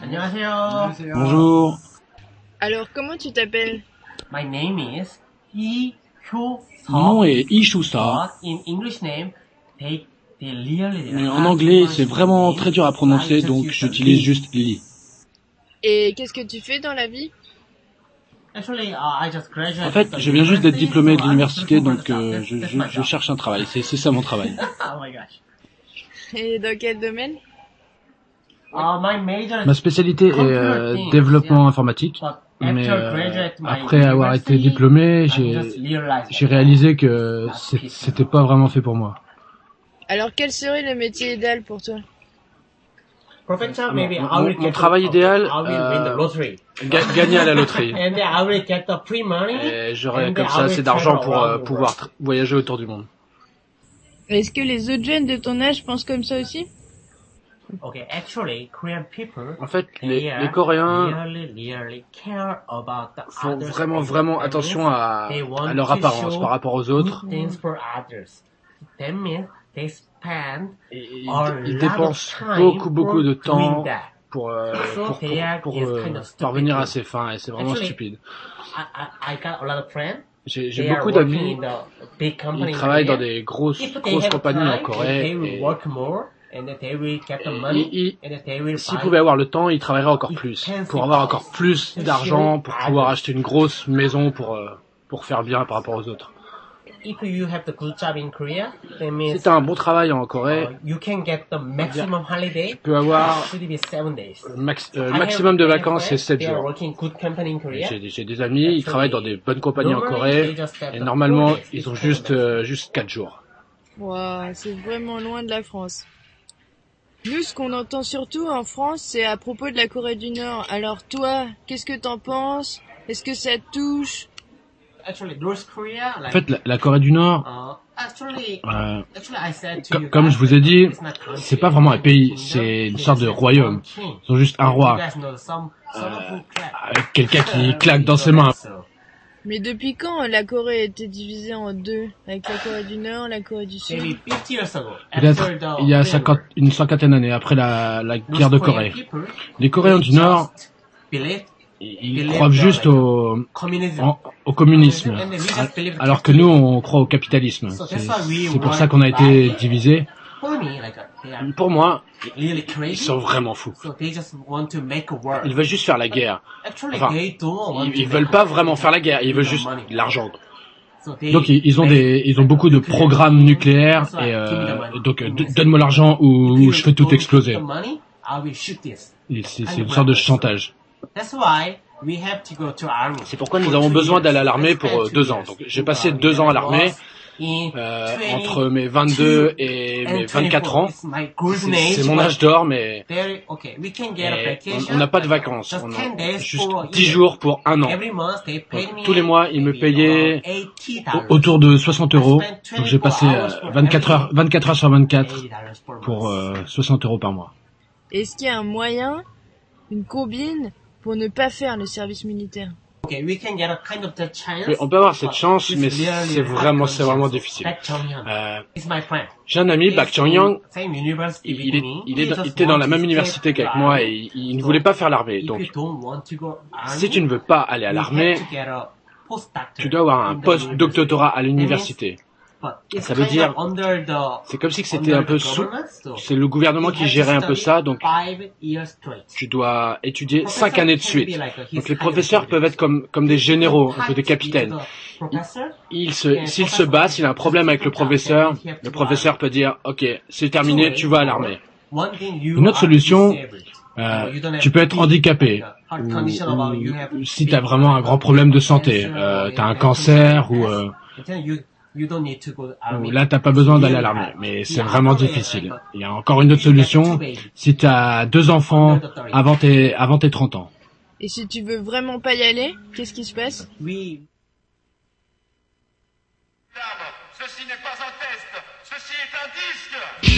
Bonjour. Alors, comment tu t'appelles? My name is Kyo Mon nom est Ishusa. In English name, they they really. Mais en anglais, c'est vraiment très dur à prononcer, donc j'utilise juste Lily. Et qu'est-ce que tu fais dans la vie? Actually, uh, I just graduated. En fait, je viens juste d'être diplômé de l'université, donc euh, je, je, je cherche un travail. C'est ça mon travail. oh my gosh. Et dans quel domaine Uh, my major is Ma spécialité est euh, développement yeah. informatique. Mais after euh, après avoir été diplômé, I j'ai réalisé que c'était pas vraiment fait pour moi. Alors, quel serait le métier idéal pour toi? Professor, Mon- maybe mon- I will mon get travail the- idéal, I will win the euh, ga- gagner à la loterie. and then I will get the free money. Et j'aurais and comme ça assez d'argent travel pour euh, around the pouvoir voyager autour du monde. Est-ce que les autres jeunes de ton âge pensent comme ça aussi? Okay, actually, Korean people. En fait, les, les Coréens really, really care about the font vraiment, vraiment attention à, leur apparence par rapport aux autres. ils, dépensent beaucoup beaucoup de temps pour euh, pour, pour, pour, euh, stupid parvenir à ses fins et c'est vraiment Actually, stupide. I, I, I got a lot of friends. J'ai beaucoup d'amis. in travaillent dans des grosses grosses compagnies en Corée. Et work more and then they will get the money ils- and then they will S'ils buy pouvaient avoir le temps, ils travailleraient encore plus pour avoir encore plus d'argent, pour pouvoir acheter une grosse maison pour euh, pour faire bien par rapport aux autres. If you have the good job in Korea, that means Si t'as un bon travail en Corée, uh, you can get the maximum holiday. tu peux avoir le max- euh, le maximum de vacances, c'est friends, 7 they are jours. working good company in Korea. J'ai des amis, ils travaillent dans des bonnes compagnies en Normally, Corée, they just have et normalement, four days. ils ont juste euh, juste 4 jours. Ouah, c'est vraiment loin de la France. Nous, ce qu'on entend surtout en France, c'est à propos de la Corée du Nord. Alors toi, qu'est-ce que t'en penses? Est-ce que ça te touche? Actually, North Korea, En fait, la, la Corée du Nord, uh, euh, comme je vous ai dit, it's not country. c'est pas vraiment un pays, c'est une sorte de royaume. Ils ont juste un roi, avec quelqu'un qui claque dans ses mains. Mais depuis quand la Corée était divisée en deux? Avec la Corée du Nord, la Corée du Sud? Maybe 50 years ago, Peut-être after the il y a war, 50, une cinquantaine d'années après la, la guerre de North Corée. Les Coréens du Nord, believe ils croient juste au, communism. en- au communisme, alors que nous, on croit au capitalisme. So C'est pour ça qu'on a été divisés. Uh, Pour moi, ils sont vraiment fous. Ils veulent juste faire la guerre. Enfin, ils, veulent pas vraiment faire la guerre, ils veulent juste l'argent. Donc ils, ont des, ils ont beaucoup de programmes nucléaires et euh, donc euh, donne-moi l'argent ou, je fais tout exploser. C'est une sorte de chantage. That's why we have to go to army. C'est pourquoi nous avons besoin d'aller à l'armée pour euh, deux ans. Donc j'ai passé deux ans à l'armée euh, 20 entre mes 22 et mes 24 ans. It's my golden C'est age, mon but âge d'or, mais very- okay, we can get a mais vacation, on- n'a pas de vacances. just On 10 a days juste for a 10 year. jours pour un an. Donc, tous les mois, ils me payaient around $80 au- autour de 60 euros. Donc j'ai passé euh, 24 heures, 24 heures sur 24 pour euh, 60 euros par mois. Est-ce qu'il y a un moyen, une combine, pour ne pas faire le service militaire? Okay, we can get a kind of the chance. On peut avoir cette chance, it's mais c'est vraiment, c'est vraiment difficile. Euh. J'ai un ami, Bak Chong-yang, Same university il, est- il il était dans want la to même université qu'avec moi army. et il, ne voulait pas faire l'armée. If Donc, you don't want to go army, si tu ne veux pas aller à you l'armée, have to get a postdoctor tu dois avoir un post-doctorat à l'université. Ça veut dire, c'est comme si c'était un peu sous, c'est le gouvernement qui gérait un peu ça, donc tu dois étudier cinq années de suite. Donc les professeurs peuvent être comme, comme des généraux, un peu des capitaines. Professor, Il se, s'il se bat, s'il a un problème avec le professeur, le professeur peut dire, ok, c'est terminé, tu vas à l'armée. Une autre solution, euh, tu peux être handicapé. Ou, ou si tu as vraiment un grand problème de santé, euh, tu as un cancer ou, euh, then you you don't need to go to army. ou là t'as pas besoin d'aller à l'armée. Mais c'est vraiment difficile. Il y a encore une autre solution, si tu as deux enfants avant tes, avant tes 30 ans. Et si tu veux vraiment pas y aller, qu'est-ce qui se passe? Oui. Ceci n'est pas un test, ceci est un disque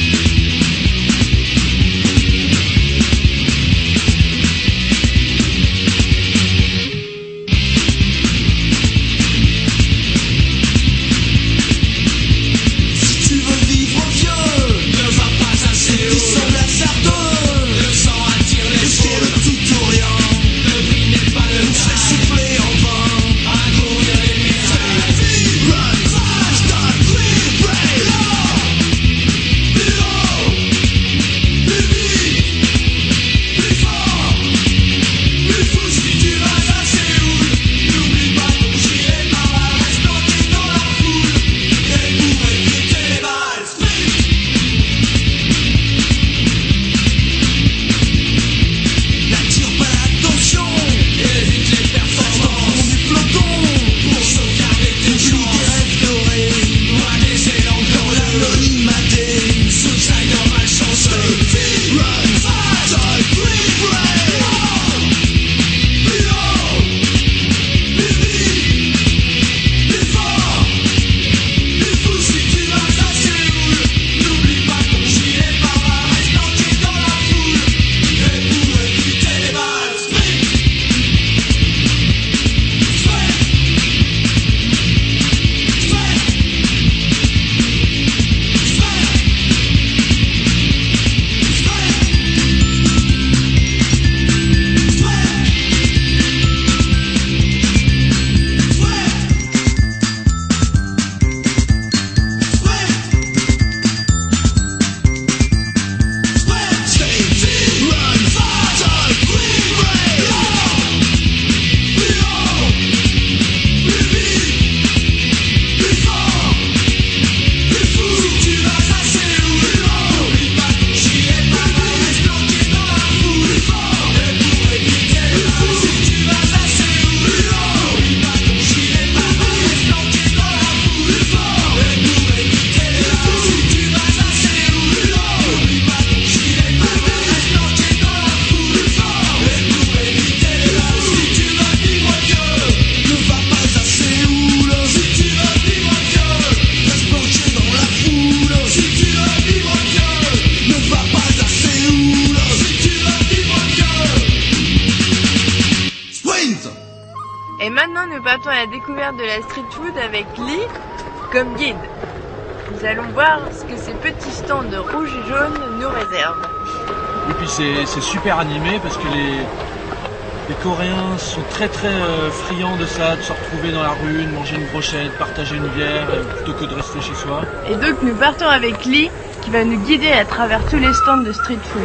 de ça, de se retrouver dans la rue, de manger une brochette, partager une bière euh, plutôt que de rester chez soi. Et donc, nous partons avec Lee qui va nous guider à travers tous les stands de street food.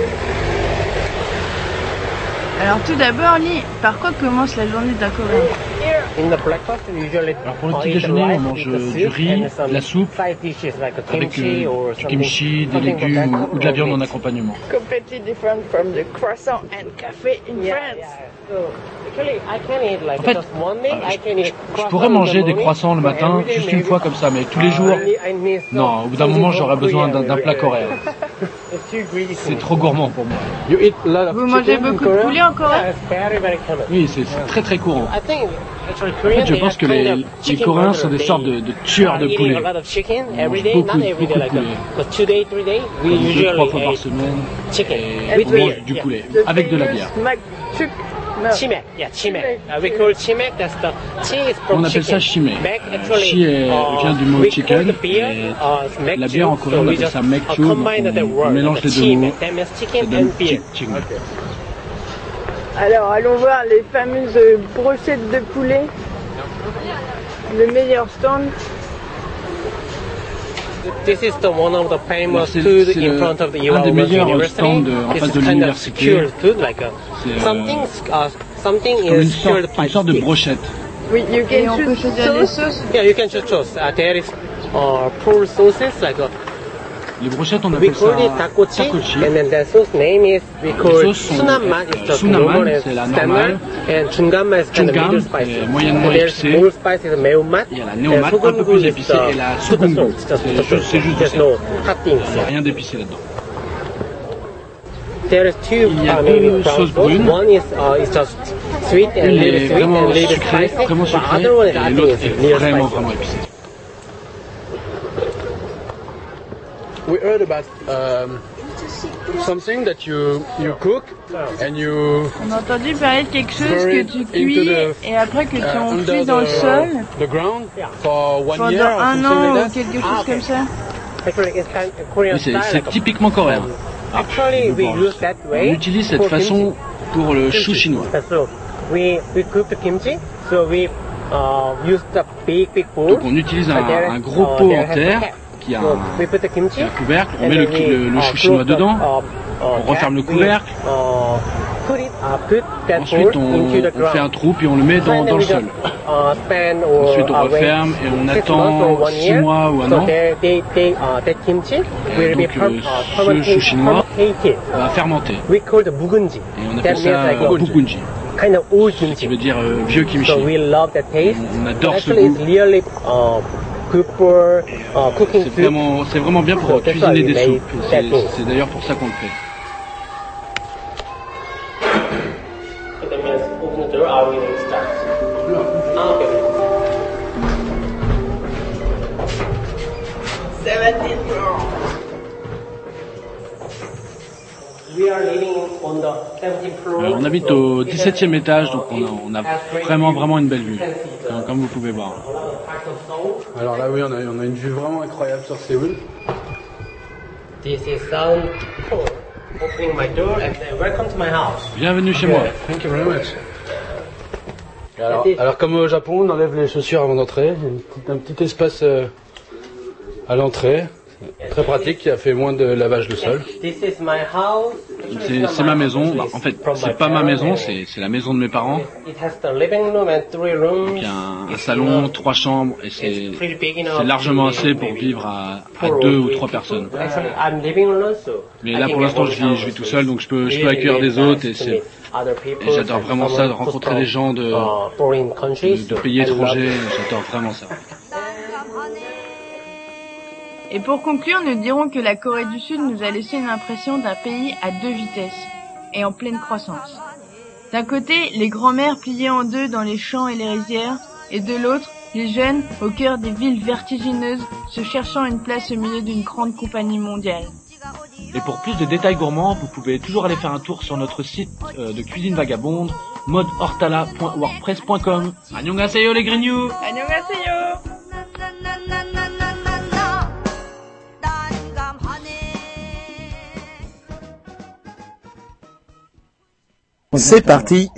Alors tout d'abord, Lee, par quoi commence la journée d'un Coréen Alors pour le petit déjeuner, on mange euh, du riz, de la soupe, avec euh, du kimchi, des légumes ou, ou de la viande en accompagnement. En fait, Je pourrais manger des croissants le matin, juste une fois comme ça, mais tous les jours, non, au bout d'un moment j'aurais besoin d'un plat coréen. C'est trop gourmand pour moi. Vous mangez beaucoup de poulet en Corée? Oui, c'est c'est très très courant. En fait, je pense que les, les Coréens sont des sortes de, de tueurs de poulet. Ils mangent beaucoup, beaucoup de poulet. Comme deux, trois fois par semaine. Et on mange du poulet, avec de la bière. Chimek, yeah, chimek. Uh, we call chimek. That's the from On appelle ça chicken. chimé. Mek actually, Chi est- uh, vient du mot we chicken. et uh, mek la bière en on appelle just, ça on, on mélange the les deux chimek. mots. That means Ça chicken donne and beer. chi- chimé. Alors allons voir les fameuses brochettes de poulet. Le meilleur stand. This is the one of the Alors, famous c'est- food c'est in le- front of the un des Iowa meilleurs University. stands de- en This face is de kind of l'université. cured food, like a, C'est, euh, something, uh, something Comme une is sorte, cured by une sorte de stick. brochette. Oui, you can on peut choisir les sauces. Yeah, you can choose sauce. Uh, there is uh, four sauces like a Les brochettes, on We appelle ça takochi, and then the sauce name is we Les sauces sont- sunama is the Sunaman, normal and c'est la normale. and chungama is kind of Chungam middle spicy. est moyennement and there's épicé. more spicy is meomat. Il y a la néomate, un peu plus épicée, et la. C'est juste, c'est juste du sel. Il n'y a rien d'épicé là-dedans. There is two Il y a uh, maybe deux sauces sauce. brunes. One is uh, is just sweet and Une little est sweet vraiment and little sucrée, spicy. vraiment sucrée, et l'autre est vraiment, vraiment épicée. We heard about um, something that you you cook and you On a entendu parler de quelque chose que bury tu cuis into the- et après que tu uh, enfuis dans le sol the ground for one pendant year or un something an ou like that? quelque chose comme ça. Oui, c'est typiquement coréen. Actually, we use that way. On utilise cette façon pour le chou chinois. So we we cook the kimchi. So we uh, use the big big bowl. Donc on utilise un, un gros uh, pot en terre. Qui a un, qui a couvercle, on met le, le, le chou chinois dedans, on referme le couvercle, ensuite on, fait un trou puis on le met dans, dans le sol. Ensuite on referme et on attend months or one 6 year. mois ou un an. be donc, euh, uh, ce chou chinois va fermenter. Et on appelle ça bugunji, kind of old qui veut dire euh, vieux kimchi. So we love that taste. On adore ce goût. It's really uh, good for uh, cooking C'est vraiment, bien pour cuisiner des soupes. c'est d'ailleurs pour ça qu'on le fait. On the 17th floor. Euh, on habite au 17e étage, donc on a, on a vraiment vraiment une belle vue, comme, vous pouvez voir. Alors là, oui, on a, on a une vue vraiment incroyable sur Séoul. This is sound cool. Opening my door and then welcome to my house. Bienvenue chez moi. Thank you very much. Alors, alors comme au Japon, on enlève les chaussures avant d'entrer. Il y a un petit espace euh, à l'entrée, très pratique, qui a fait moins de lavage de sol. This is my house. C'est ma maison. Bah, en fait, c'est pas ma maison, c'est la maison de mes parents. It has the living room and three rooms. Il y a un, un salon, trois chambres, et c'est largement assez pour vivre à, à deux ou trois personnes. Mais I là, pour l'instant, je vis, je vis tout seul, donc je peux, je peux accueillir des autres, et c'est j'adore vraiment ça, de rencontrer des gens de, de, countries. de pays étrangers, j'adore vraiment ça. Et pour conclure, nous dirons que la Corée du Sud nous a laissé une impression d'un pays à deux vitesses et en pleine croissance. D'un côté, les grands-mères pliées en deux dans les champs et les rizières, et de l'autre, les jeunes au cœur des villes vertigineuses se cherchant une place au milieu d'une grande compagnie mondiale. Et pour plus de détails gourmands, vous pouvez toujours aller faire un tour sur notre site euh, de Cuisine Vagabonde modehortala.wordpress.com. Annyeonghaseyo les grignoux Annyeonghaseyo C'est parti.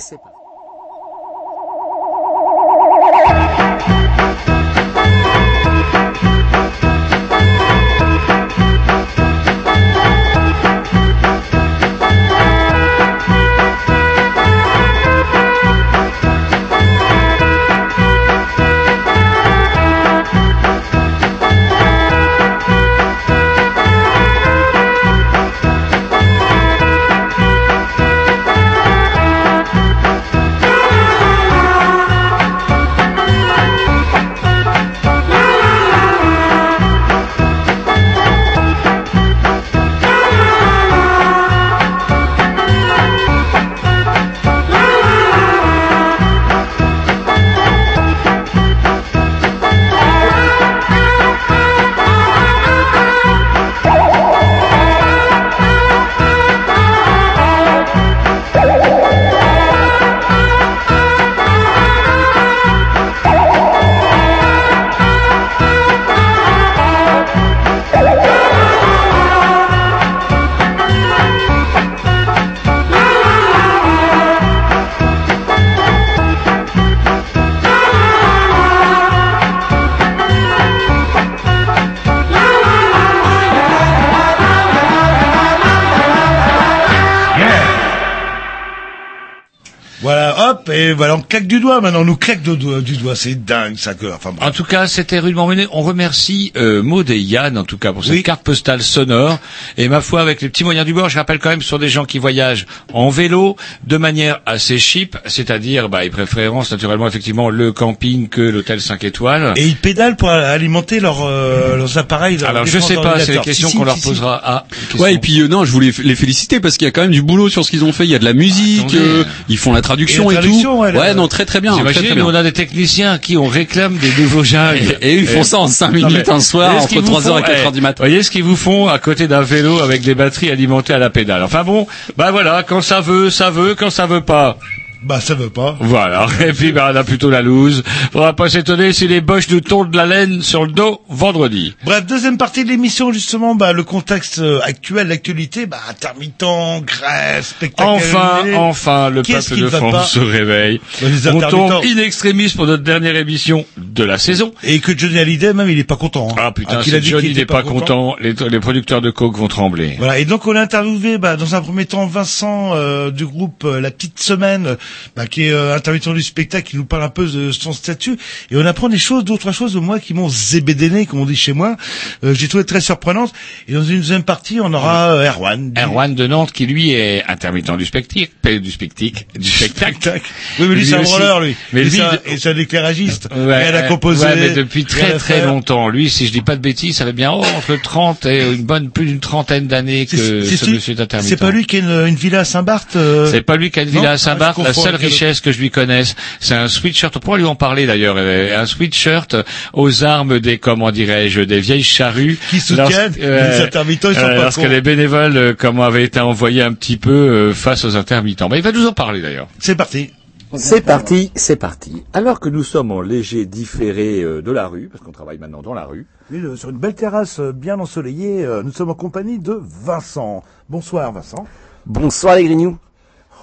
Et voilà, on claque du doigt maintenant, on nous claque du doigt, du doigt, c'est dingue ça que, enfin bref. En tout cas, c'était rudement mené. On remercie euh, Maud et Yann, en tout cas, pour cette carte postale sonore. Et ma foi, avec les petits moyens du bord, je rappelle quand même, ce sont des gens qui voyagent en vélo, de manière assez cheap, c'est-à-dire, bah, ils préférence naturellement, effectivement, le camping que l'hôtel 5 étoiles. Et ils pédalent pour alimenter leur, euh, leurs appareils. leurs Alors, je sais pas, c'est la question Si, si, qu'on leur si, posera. Ah, une Ouais, et puis euh, non, je voulais les féliciter parce qu'il y a quand même du boulot sur ce qu'ils ont fait. Il y a de la musique, euh, ils font la traduction Et et, la traduction, tout. Elle, ouais, euh, non, très très bien. On a des techniciens à qui on réclame des nouveaux jingles. Et- et ils font ça en cinq Non, minutes mais un soir, entre qu'ils vous 3 heures et font, 4 eh, heures du matin. Voyez ce qu'ils vous font à côté d'un vélo avec des batteries alimentées à la pédale. Enfin bon, bah voilà, quand ça veut, ça veut, quand ça veut pas. Bah, ça veut pas. Voilà. Et puis, bah, on a plutôt la loose. Faudra pas s'étonner si les boches nous tournent de la laine sur le dos vendredi. Bref, deuxième partie de l'émission, justement, bah, le contexte euh, actuel, l'actualité, bah, intermittent, grève, spectacle. Enfin, enfin, le peuple de France pas se réveille. Bah, les On tombe in extremis pour notre dernière émission de la saison. Et que Johnny Hallyday, même, il est pas content. hein. Ah putain, qu'il a si Johnny n'est était pas content, les, les producteurs de coke vont trembler. Voilà, et donc on a interviewé bah, dans un premier temps Vincent euh, du groupe euh, La Petite Semaine, bah, qui est euh, intermittent du spectacle, qui nous parle un peu de son statut, et on apprend des choses, d'autres choses de moi qui m'ont zébédéné, comme on dit chez moi. Euh, J'ai trouvé très surprenante. Et dans une deuxième partie, on aura euh, Erwan. Erwan de Nantes, qui lui est intermittent du spectacle, du spectacle, du spectacle. Oui, mais lui, c'est un branleur, lui. Mais lui, c'est un- et c'est un éclairagiste. Ouais, Rien à euh, composer. ouais, mais depuis très très longtemps. Lui, si je dis pas de bêtises, ça fait bien oh, entre 30 et une bonne plus d'une trentaine d'années que ce monsieur est intermittent. C'est pas lui qui a une, une villa à Saint-Barth euh, C'est pas lui qui a une non villa à Saint-Barth. La seule richesse que je lui connaisse, c'est un sweatshirt. On pourra lui en parler d'ailleurs. euh, Un sweatshirt aux armes des, comment dirais-je, des vieilles charrues. Qui soutiennent les intermittents, ils sont pas Lorsque cons. les bénévoles, euh, comment avaient été envoyés un petit peu euh, face aux intermittents. Mais il va nous en parler d'ailleurs. C'est parti. C'est parti, c'est parti. Alors que nous sommes en léger différé euh, de la rue, parce qu'on travaille maintenant dans la rue, Oui, sur une belle terrasse euh, bien ensoleillée, euh, nous sommes en compagnie de Vincent. Bonsoir Vincent. Bonsoir les grignoux.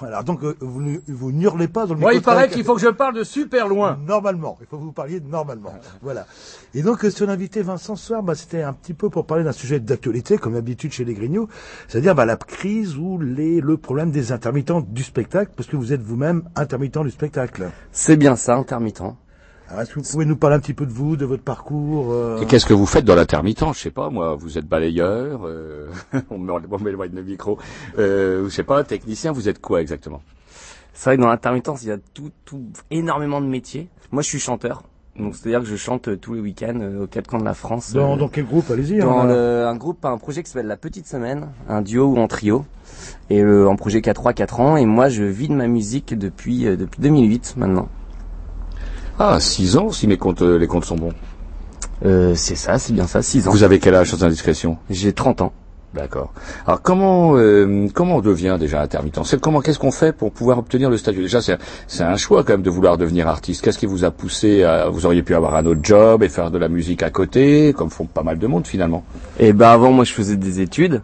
Alors donc euh, vous, vous n'hurlez pas dans le Moi, il micro de paraît qu'il faut que je parle de super loin. Normalement, il faut que vous parliez normalement. Voilà. Et donc, euh, si on invitait Vincent ce soir, bah, c'était un petit peu pour parler d'un sujet d'actualité, comme d'habitude chez les Grignoux, c'est-à-dire bah, la crise ou les, le problème des intermittents du spectacle, parce que vous êtes vous-même intermittent du spectacle. C'est bien ça, intermittent. Alors, est-ce que vous pouvez nous parler un petit peu de vous, de votre parcours euh, Et qu'est-ce que vous faites dans l'intermittent Je sais pas, moi, vous êtes balayeur, euh, on m'éloigne le micro, euh, je sais pas, technicien, vous êtes quoi exactement? C'est vrai que dans l'intermittence, il y a tout, tout, énormément de métiers. Moi, je suis chanteur. Donc, c'est-à-dire que je chante euh, tous les week-ends aux quatre coins de la France. dans, euh, dans quel groupe? Allez-y. dans hein. le- un groupe, un projet qui s'appelle La Petite Semaine, un duo ou en trio. Et un projet qui a 3-4 ans. Et moi, je vis de ma musique depuis, euh, depuis 2008 maintenant. Ah, 6 ans, si mes comptes, euh, les comptes sont bons. Euh, c'est ça, c'est bien ça, 6 ans. Vous avez quel âge sans indiscrétion J'ai 30 ans. D'accord. Alors comment euh, comment on devient déjà intermittent? C'est comment qu'est-ce qu'on fait pour pouvoir obtenir le statut? Déjà c'est c'est un choix quand même de vouloir devenir artiste. Qu'est-ce qui vous a poussé à vous auriez pu avoir un autre job et faire de la musique à côté comme font pas mal de monde finalement? Et ben avant moi je faisais des études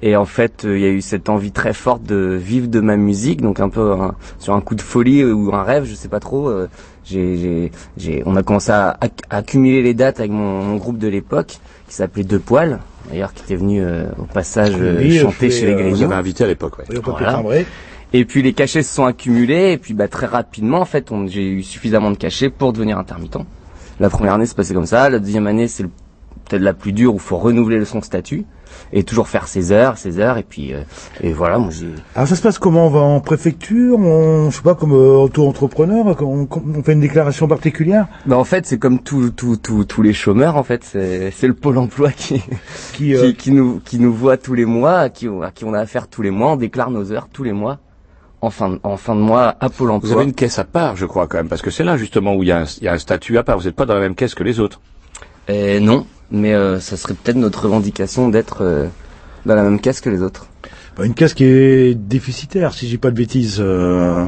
et en fait euh, il y a eu cette envie très forte de vivre de ma musique donc un peu un- sur un coup de folie ou un rêve je sais pas trop. euh, j'ai j'ai j'ai on a commencé à, acc- à accumuler les dates avec mon, mon groupe de l'époque qui s'appelait Deux Poils d'ailleurs qui était venu euh, au passage euh, Oui, chanter chez les euh, Grignoux. Vous avez invité à l'époque, ouais. Oui, Voilà. Et puis les cachets se sont accumulés et puis bah très rapidement en fait on- j'ai eu suffisamment de cachets pour devenir intermittent. La première année c'est passé comme ça, la deuxième année c'est le- peut-être la plus dure où il faut renouveler le son statut et toujours faire ses heures, ses heures et puis euh, et voilà moi j'ai Alors ça se passe comment? On va en préfecture? On, Je sais pas, comme euh, auto-entrepreneur? On, on fait une déclaration particulière? Bah en fait c'est comme tous tous tous tous les chômeurs en fait c'est c'est le pôle emploi qui qui, euh, qui qui nous qui nous voit tous les mois à qui à qui on a affaire tous les mois on déclare nos heures tous les mois en fin de, en fin de mois à pôle emploi. Vous avez une caisse à part, je crois quand même, parce que c'est là justement où il y, a un, il y a un statut à part. Vous n'êtes pas dans la même caisse que les autres. Euh, non, mais euh, ça serait peut-être notre revendication d'être euh, dans la même caisse que les autres. Bah, Une caisse qui est déficitaire, si j'ai pas de bêtises. euh.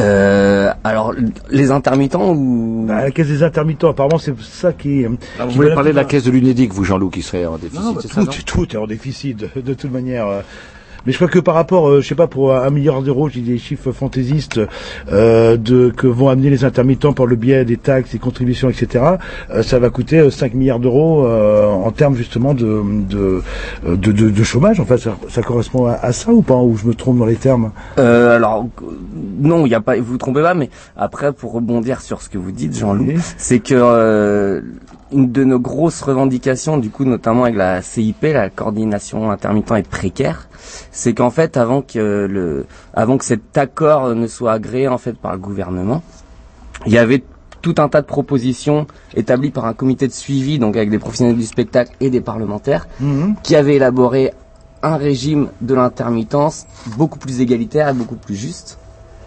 Euh, alors, les intermittents ou? Bah, la caisse des intermittents, apparemment c'est ça qui... Ah, vous qui voulez parler de la caisse de l'UNEDIC, vous Jean-Loup, qui serait en déficit, Non, bah, tout, ça non tout est en déficit de, de toute manière. Euh. Mais je crois que par rapport, euh, je sais pas, pour un milliard d'euros, j'ai des chiffres fantaisistes euh, de que vont amener les intermittents par le biais des taxes, des contributions, etc. euh, ça va coûter euh, 5 milliards d'euros euh, en termes justement de de, euh, de, de, de chômage. Enfin, ça, ça correspond à, à ça ou pas Ou je me trompe dans les termes? Euh, alors euh, non, il y a pas, vous vous trompez pas, mais après pour rebondir sur ce que vous dites, Jean-Loup, c'est que euh, une de nos grosses revendications, du coup notamment avec la CIP, la coordination intermittent et précaire, c'est qu'en fait avant que le, avant que cet accord ne soit agréé en fait par le gouvernement, il y avait tout un tas de propositions établies par un comité de suivi, donc avec des professionnels du spectacle et des parlementaires, qui avaient élaboré un régime de l'intermittence beaucoup plus égalitaire et beaucoup plus juste.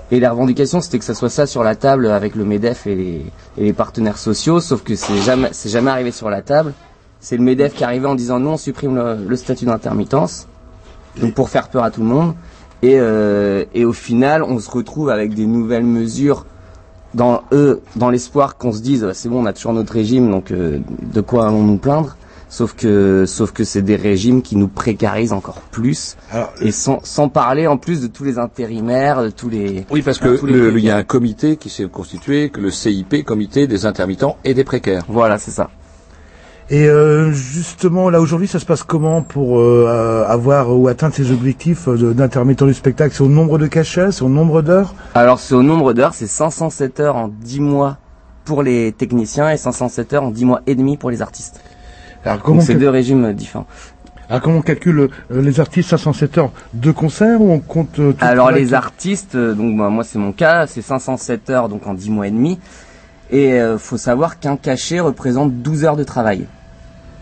Et la revendication, c'était que ça soit ça sur la table avec le MEDEF et les, et les partenaires sociaux, sauf que c'est jamais, jamais arrivé sur la table. C'est le MEDEF qui arrivé en disant non, on supprime le, le statut d'intermittence, donc pour faire peur à tout le monde. Et, euh, et au final, on se retrouve avec des nouvelles mesures dans eux, dans l'espoir qu'on se dise c'est bon, on a toujours notre régime, donc euh, de quoi allons nous plaindre? Sauf que, sauf que c'est des régimes qui nous précarisent encore plus. et sans, sans parler en plus de tous les intérimaires, de tous les. Oui, parce que les le- il y a un comité qui s'est constitué, que le CIP, comité des intermittents et des précaires. Voilà, c'est ça. Et euh, justement, là aujourd'hui, ça se passe comment pour euh, avoir ou atteindre ces objectifs euh, d'intermittent du spectacle? C'est au nombre de cachets, c'est au nombre d'heures? Alors c'est au nombre d'heures, c'est 507 heures en 10 mois pour les techniciens et 507 heures en 10 mois et demi pour les artistes. Alors comment Donc c'est deux régimes différents. Alors comment on calcule euh, les artistes 507 heures de concert ou on compte euh, tout Alors les artistes, euh, donc bah, moi c'est mon cas, c'est 507 heures donc en 10 mois et demi. Et euh, faut savoir qu'un cachet représente 12 heures de travail.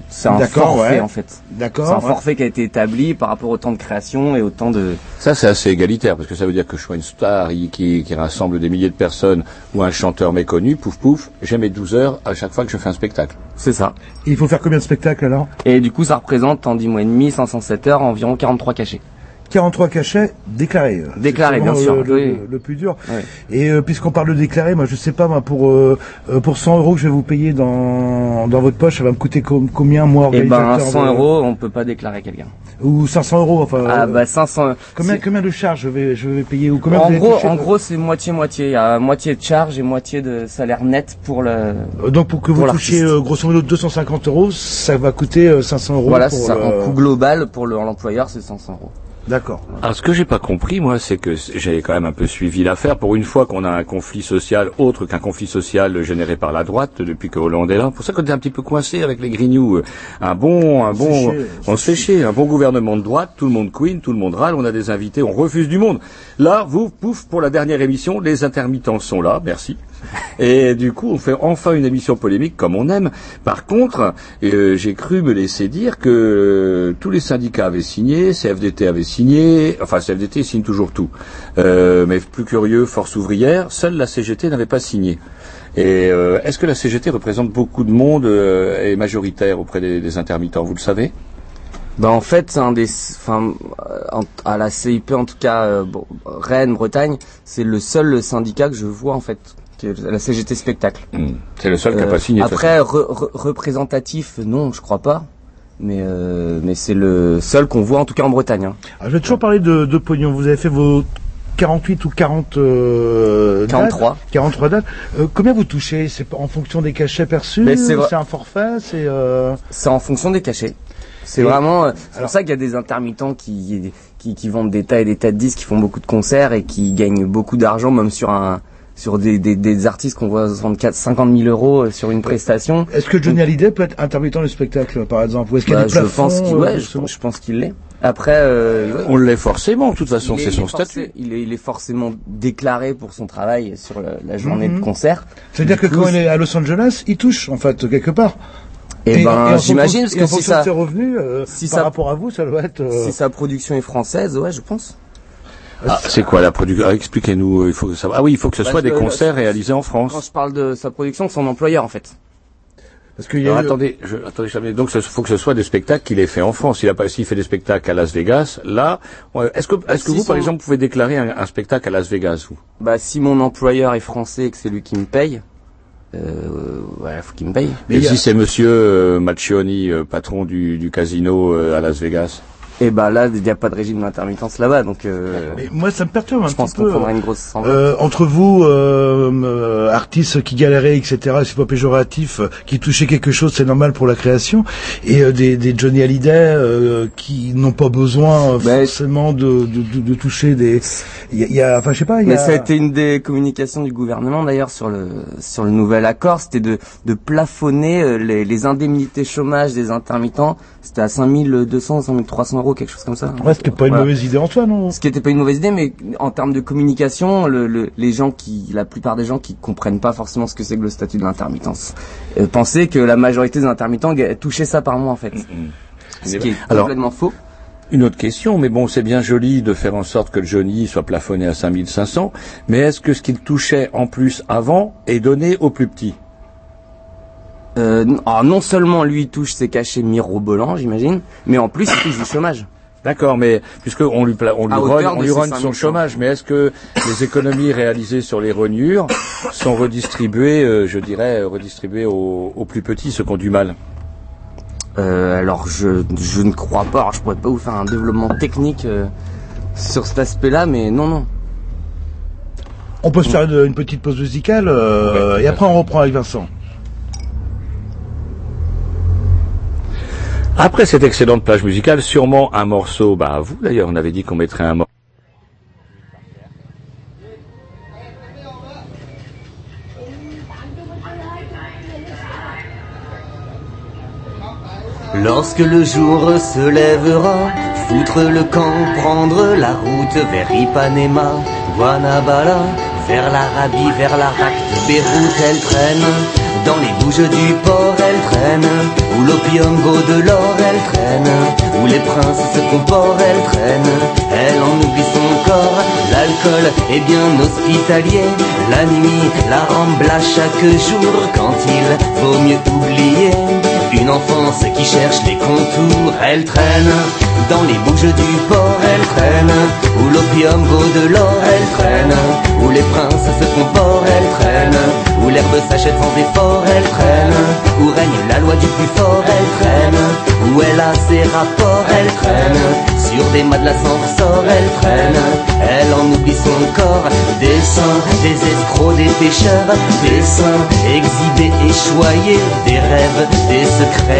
C'est un forfait ouais. en fait. D'accord, C'est un ouais. forfait qui a été établi par rapport au temps de création et au temps de... Ça, c'est assez égalitaire, parce que ça veut dire que je sois une star qui, qui, qui rassemble des milliers de personnes ou un chanteur méconnu, pouf pouf, j'ai mes 12 heures à chaque fois que je fais un spectacle. C'est ça. Il faut faire combien de spectacles alors? Et du coup ça représente en 10 mois et demi, 507 heures, environ 43 cachets. 43 cachets déclarés. euh. Déclarés, bien sûr, Le, le- oui. le plus dur. Et euh, puisqu'on parle de déclarer, moi je sais pas, moi pour euh, euh, pour 100 euros que je vais vous payer dans dans votre poche, ça va me coûter com- combien moi Et ben organisateur 100 de- euros, on peut pas déclarer quelqu'un. ou 500 euros enfin. Ah euh, bah 500. Combien combien de charges je vais je vais payer ou combien en gros, en gros, c'est moitié moitié. Il y a moitié de charge et moitié de salaire net pour le. Euh, Donc pour que vous touchiez euh, grosso modo 250 euros, ça va coûter euh, 500 euros. Voilà, c'est ça. le- En coût global pour le- l'employeur, c'est 500 euros. D'accord. Alors, ce que j'ai pas compris, moi, c'est que j'ai quand même un peu suivi l'affaire. Pour une fois qu'on a un conflit social autre qu'un conflit social généré par la droite depuis que Hollande est là. Pour ça qu'on est un petit peu coincé avec les Grignoux. Un bon, un bon, chier, on se fait chier. Un bon gouvernement de droite, tout le monde queen, tout le monde râle, on a des invités, on refuse du monde. Là, vous, pouf, pour la dernière émission, les intermittents sont là, merci. Et du coup, on fait enfin une émission polémique comme on aime. Par contre, euh, j'ai cru me laisser dire que euh, tous les syndicats avaient signé, CFDT avait signé, enfin CFDT signe toujours tout. Euh, mais plus curieux, Force ouvrière, seule la CGT n'avait pas signé. Et est-ce que la CGT représente beaucoup de monde et majoritaire auprès des, intermittents Vous le savez? Bah en fait, à la CIP en tout cas, Rennes, Bretagne, c'est le seul syndicat que je vois en fait, la CGT spectacle. C'est le seul qui a pas signé, de toute Après, re- re- représentatif, non, je crois pas. Mais euh, mais c'est le seul qu'on voit en tout cas en Bretagne. hein. Alors, je vais toujours parler de, de pognon. Vous avez fait vos 48 ou 40 euh, 43. dates 43 dates. Euh, combien vous touchez? C'est en fonction des cachets perçus? C'est un forfait? C'est euh... C'est en fonction des cachets. C'est vraiment. euh, C'est pour ça qu'il y a des intermittents qui, qui qui vendent des tas et des tas de disques, qui font beaucoup de concerts et qui gagnent beaucoup d'argent, même sur un sur des, des, des artistes qu'on voit 64, 50 000 euros euh, sur une prestation. Est-ce que Johnny Hallyday peut être intermittent du spectacle, par exemple? Ou est-ce qu'il y a Bah, des je plafonds pense qu'il euh, ouais, je, pense- je pense qu'il l'est. Après, euh, On l'est forcément, de toute façon, c'est il son forcé- statut. Il est, il est forcément déclaré pour son travail sur la, la journée Mhm. de concert. C'est-à-dire que coup, quand il est à Los Angeles, il touche, en fait, quelque part. Eh ben, en fonction- j'imagine, parce et que si ça- revenus, euh, si par ça- rapport à vous, ça doit être... euh, Si sa production est française, ouais, je pense. Ah, c'est quoi la production? Expliquez-nous. euh, Il faut savoir. Ah oui, il faut que ce Bah, soit des concerts réalisés en France. Quand je parle de sa production, son employeur en fait. Parce qu'il y Alors, a eu- attendez, je, attendez, je- donc il faut que ce soit des spectacles qu'il ait fait en France. S'il a pas, s'il fait des spectacles à Las Vegas, là, est-ce que, est-ce que si vous, par exemple, pouvez déclarer un, un spectacle à Las Vegas, vous? Bah, si mon employeur est français et que c'est lui qui me paye, euh, ouais, faut qu'il me paye. Et si c'est Monsieur euh, Macchioni, euh, patron du, du casino euh, à Las Vegas? Et bah là, il n'y a pas de régime d'intermittence là-bas, donc. Euh, Mais moi, ça me perturbe un je pense petit qu'on peu. prendrait une grosse. Euh, entre vous, euh, euh, artistes qui galéraient, etc., c'est pas péjoratif, euh, qui touchaient quelque chose, c'est normal pour la création, et euh, des, des Johnny Hallyday euh, qui n'ont pas besoin euh, forcément de, de, de, de toucher des... Il y a, il y a- enfin, je sais pas, il y Mais a... ça a été une des communications du gouvernement d'ailleurs sur le sur le nouvel accord, c'était de de plafonner les, les indemnités chômage des intermittents, c'était à 5200 5300 euros quelque chose comme ça. Ouais, c'était pas une mauvaise idée en soi, non Ce qui était pas une mauvaise idée, mais en termes de communication, le, le- les gens qui, la plupart des gens qui comprennent pas forcément ce que c'est que le statut de l'intermittence, euh, pensaient que la majorité des intermittents touchaient ça par mois en fait. Ce qui est Alors, complètement faux. Une autre question, mais bon, c'est bien joli de faire en sorte que le Johnny soit plafonné à 5500, mais est-ce que ce qu'il touchait en plus avant est donné aux plus petits? Euh, alors non seulement lui touche ses cachets mirobolants, j'imagine, mais en plus il touche du chômage. D'accord, mais puisque on lui pla- on lui rogne, hauteur on lui 5 son 000 chômage, mais est-ce que les économies réalisées sur les rognures sont redistribuées, euh, je dirais, euh, redistribuées aux, aux plus petits, ceux qui ont du mal? Euh, alors je, je ne crois pas, alors je pourrais pas vous faire un développement technique euh, sur cet aspect-là, mais non, non. On peut se faire une, une petite pause musicale, euh, et après on reprend avec Vincent. Après cette excellente plage musicale, sûrement un morceau, bah vous d'ailleurs, on avait dit qu'on mettrait un morceau. Lorsque le jour se lèvera, foutre le camp, prendre la route vers Ipanema, Guanabara, vers l'Arabie, vers l'Arak Beyrouth, elle traîne. Dans les bouges du port, elle traîne. Où l'opium vaut de l'or, elle traîne. Où les princes se comportent, elle traîne. Elle en oublie son corps. L'alcool est bien hospitalier. La nuit la remble à chaque jour. Quand il vaut mieux oublier. Une enfance qui cherche les contours, elle traîne dans les bouges du port, elle traîne où l'opium vaut de l'or, elle traîne où les princes se comportent, elle traîne où l'herbe s'achète sans effort, elle traîne où règne la loi du plus fort, elle traîne où elle a ses rapports, elle traîne sur des matelas sans ressort, elle traîne elle en oublie son corps, des seins, des escrocs, des pêcheurs, des seins exhibés et choyés, des rêves, des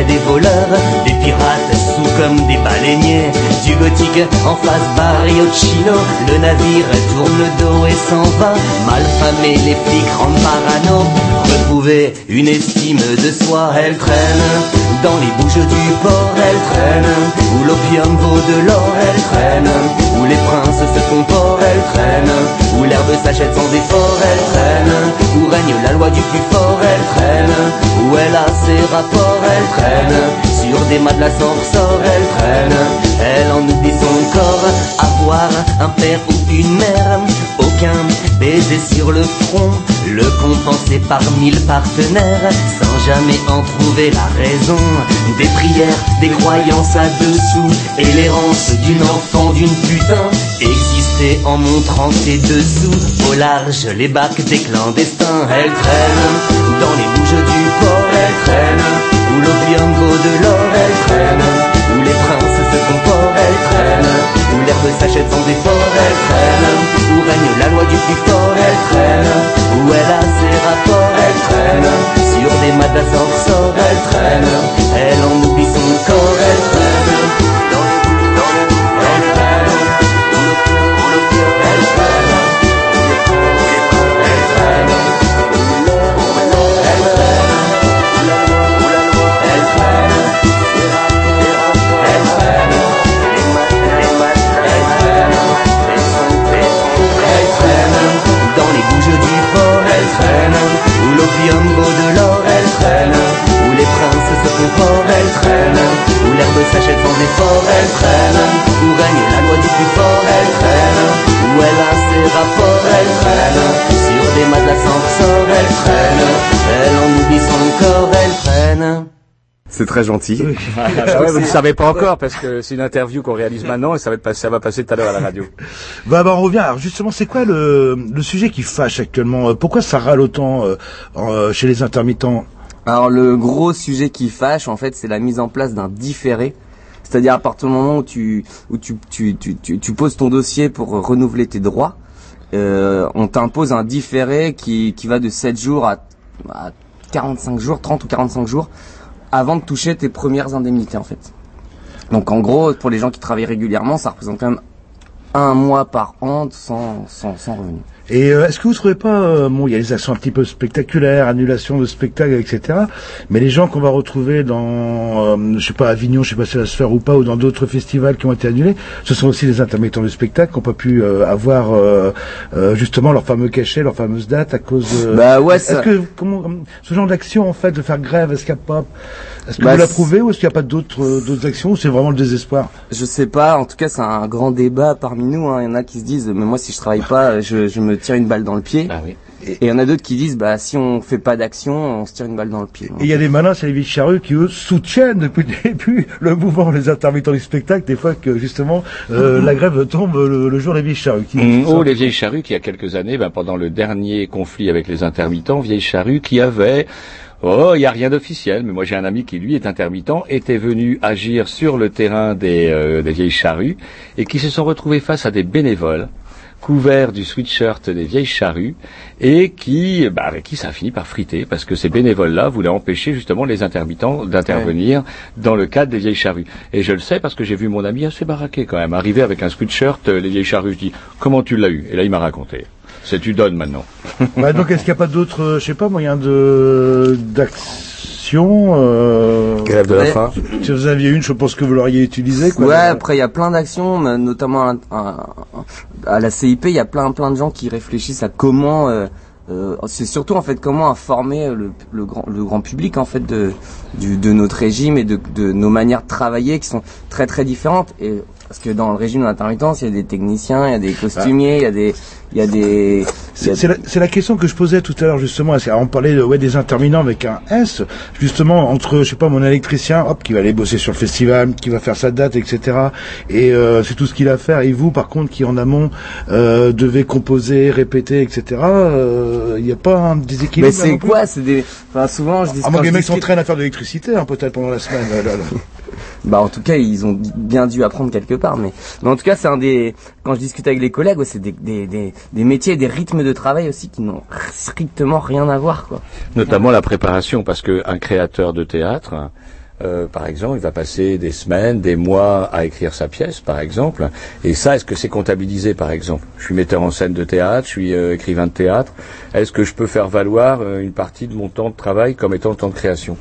des voleurs, des pirates sous comme des baleiniers, du gothique en face Barriocchino, le navire tourne le dos et s'en va, mal famé, les flics rendent parano, retrouver une estime de soi, elle traîne, dans les bouges du port, elle traîne, où l'opium vaut de l'or, elle traîne, où les princes se comportent, elle traîne, où l'herbe s'achète sans effort, elle traîne, où règne la loi du plus fort, elle traîne, où elle a ses rapports, elle traîne, sur des matelas sans ressort, elle traîne, elle en oublie son corps, avoir un père ou une mère, baiser sur le front, le compenser par mille partenaires, sans jamais en trouver la raison. Des prières, des croyances à dessous, et l'errance d'une enfant d'une putain, exister en montrant ses dessous. Au large, les bacs des clandestins, elle traîne dans les bouges du port, elle traîne où l'opium vaut de l'or, elle traîne où les princes se font forts, elle traîne. Où l'herbe s'achète sans effort, elle traîne. Où règne la loi du plus fort, elle traîne. Où elle a ses rapports, elle traîne. Sur des matelas sans ressort, elle traîne, elle en oublie son corps, elle traîne de l'or, elle traîne où les princes se font forts, elle traîne où l'herbe s'achète sans effort, elle traîne où règne la loi du plus fort, elle traîne où elle a ses rapports, elle traîne sur des matelas sans ressort, elle traîne elle en oublie son corps, elle traîne C'est très gentil. Ah ouais, vous ne savez pas encore parce que c'est une interview qu'on réalise maintenant et ça va, être passé- ça va passer tout à l'heure à la radio. Bah, bah, on revient. Alors justement, c'est quoi le, le sujet qui fâche actuellement? Euh, Pourquoi ça râle autant euh, euh, chez les intermittents? Alors le gros sujet qui fâche, en fait, c'est la mise en place d'un différé. C'est-à-dire à partir du moment où tu où tu tu, tu, tu, tu poses ton dossier pour renouveler tes droits, euh, on t'impose un différé qui, qui va de 7 jours à, à 45 jours, 30 ou 45 jours, avant de toucher tes premières indemnités en fait. Donc en gros, pour les gens qui travaillent régulièrement, ça représente quand même un mois par an sans, sans, sans revenu. Et euh, est-ce que vous trouvez pas, euh, bon, il y a des actions un petit peu spectaculaires, annulation de spectacles, etc. Mais les gens qu'on va retrouver dans, euh, je sais pas, Avignon, je sais pas si va se faire ou pas, ou dans d'autres festivals qui ont été annulés, ce sont aussi les intermittents du spectacle qui n'ont pas pu euh, avoir euh, euh, justement leur fameux cachet, leur fameuse date à cause de. Bah ouais, Est-ce ça- que comment, ce genre d'action en fait, de faire grève, est-ce qu'il n'y a pas, est-ce que Bah, vous c'est- l'approuvez ou est-ce qu'il n'y a pas d'autres d'autres actions ou c'est vraiment le désespoir? Je sais pas, en tout cas c'est un grand débat parmi nous. hein. Il y en a qui se disent, mais moi si je travaille pas, je, je me tire une balle dans le pied. Et il y en a d'autres qui disent, bah si on fait pas d'action, on se tire une balle dans le pied. Et il y a des malins, c'est les vieilles charrues qui eux soutiennent depuis le début le mouvement des intermittents du spectacle, des fois que justement euh, la grève tombe le, le jour des vieilles charrues. Qui, Mmh, oh, les vieilles charrues qui, il y a quelques années, ben, pendant le dernier conflit avec les intermittents, vieilles charrues qui avaient Oh, il n'y a rien d'officiel, mais moi j'ai un ami qui lui est intermittent, était venu agir sur le terrain des, euh, des vieilles charrues et qui se sont retrouvés face à des bénévoles couverts du sweatshirt des vieilles charrues et qui, bah, avec qui ça a fini par friter parce que ces bénévoles-là voulaient empêcher justement les intermittents d'intervenir dans le cadre des vieilles charrues. Et je le sais parce que j'ai vu mon ami assez baraqué quand même arriver avec un sweatshirt euh, les vieilles charrues. Je dis comment tu l'as eu? Et là il m'a raconté. C'est tu donnes maintenant. Donc est-ce qu'il n'y a pas d'autres, euh, je sais pas, moyens de d'action euh... Grève de la faim. Si vous aviez une, je pense que vous l'auriez utilisée. Quoi. Ouais, après il y a plein d'actions, notamment à, à- à la CIP, il y a plein plein de gens qui réfléchissent à comment. euh, euh, c'est surtout en fait comment informer le, le grand le grand public en fait de du, de notre régime et de, de nos manières de travailler qui sont très très différentes et parce que dans le régime d'intermittence il y a des techniciens il y a des costumiers il y a des il y a des C'est la, c'est la question que je posais tout à l'heure justement. Est-ce- On parlait de, ouais, des interminants avec un S, justement entre, je sais pas, mon électricien, hop, qui va aller bosser sur le festival, qui va faire sa date, etc. Et euh, c'est tout ce qu'il a à faire. Et vous, par contre, qui en amont euh, devez composer, répéter, etc. euh, Il n'y a pas un déséquilibre. mais c'est quoi c'est des enfin souvent je dis que les mecs s'entraînent à faire de l'électricité, hein, peut-être pendant la semaine. là, là, là. Bah en tout cas ils ont bien dû apprendre quelque part mais mais en tout cas c'est un des quand je discute avec les collègues ouais, c'est des, des, des, des métiers et des rythmes de travail aussi qui n'ont strictement rien à voir quoi. Notamment la préparation, parce qu'un créateur de théâtre, euh, par exemple, il va passer des semaines, des mois à écrire sa pièce, par exemple. Et ça, est-ce que c'est comptabilisé, par exemple? Je suis metteur en scène de théâtre, je suis euh, écrivain de théâtre. Est-ce que je peux faire valoir euh, une partie de mon temps de travail comme étant le temps de création?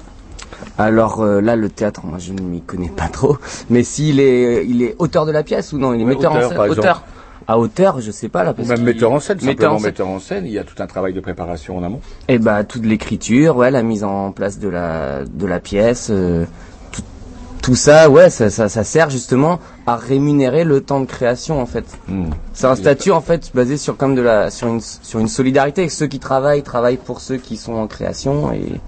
Alors euh, là le théâtre moi je ne m'y connais pas trop. Mais s'il est il est auteur de la pièce ou non? Il est metteur en scène. auteur à hauteur je sais pas là parce même qu'il- metteur en scène, metteur simplement en scène. metteur en scène, il y a tout un travail de préparation en amont. Et bah toute l'écriture, ouais, la mise en place de la de la pièce, euh, tout- tout ça, ouais, ça, ça, ça sert justement à rémunérer le temps de création en fait. Hmm. C'est un statut en fait basé sur comme de la sur une sur une solidarité. Ceux qui travaillent travaillent pour ceux qui sont en création et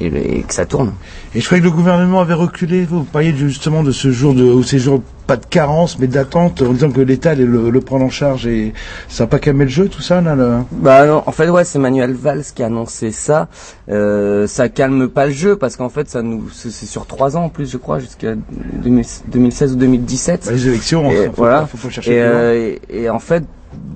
et, et que ça tourne. Et je croyais que le gouvernement avait reculé. Vous parliez justement de ce jour de, ou ces jours, pas de carence, mais d'attente, en disant que l'État allait le, le prendre en charge et ça n'a pas calmé le jeu, tout ça, là, le... Bah non, en fait ouais, c'est Manuel Valls qui a annoncé ça. Euh, ça calme pas le jeu parce qu'en fait ça nous c'est sur trois ans en plus je crois jusqu'à 2000 2016 ou 2017. Bah, les élections, Et faut, voilà. faut, faut chercher Et, euh, et, et en fait,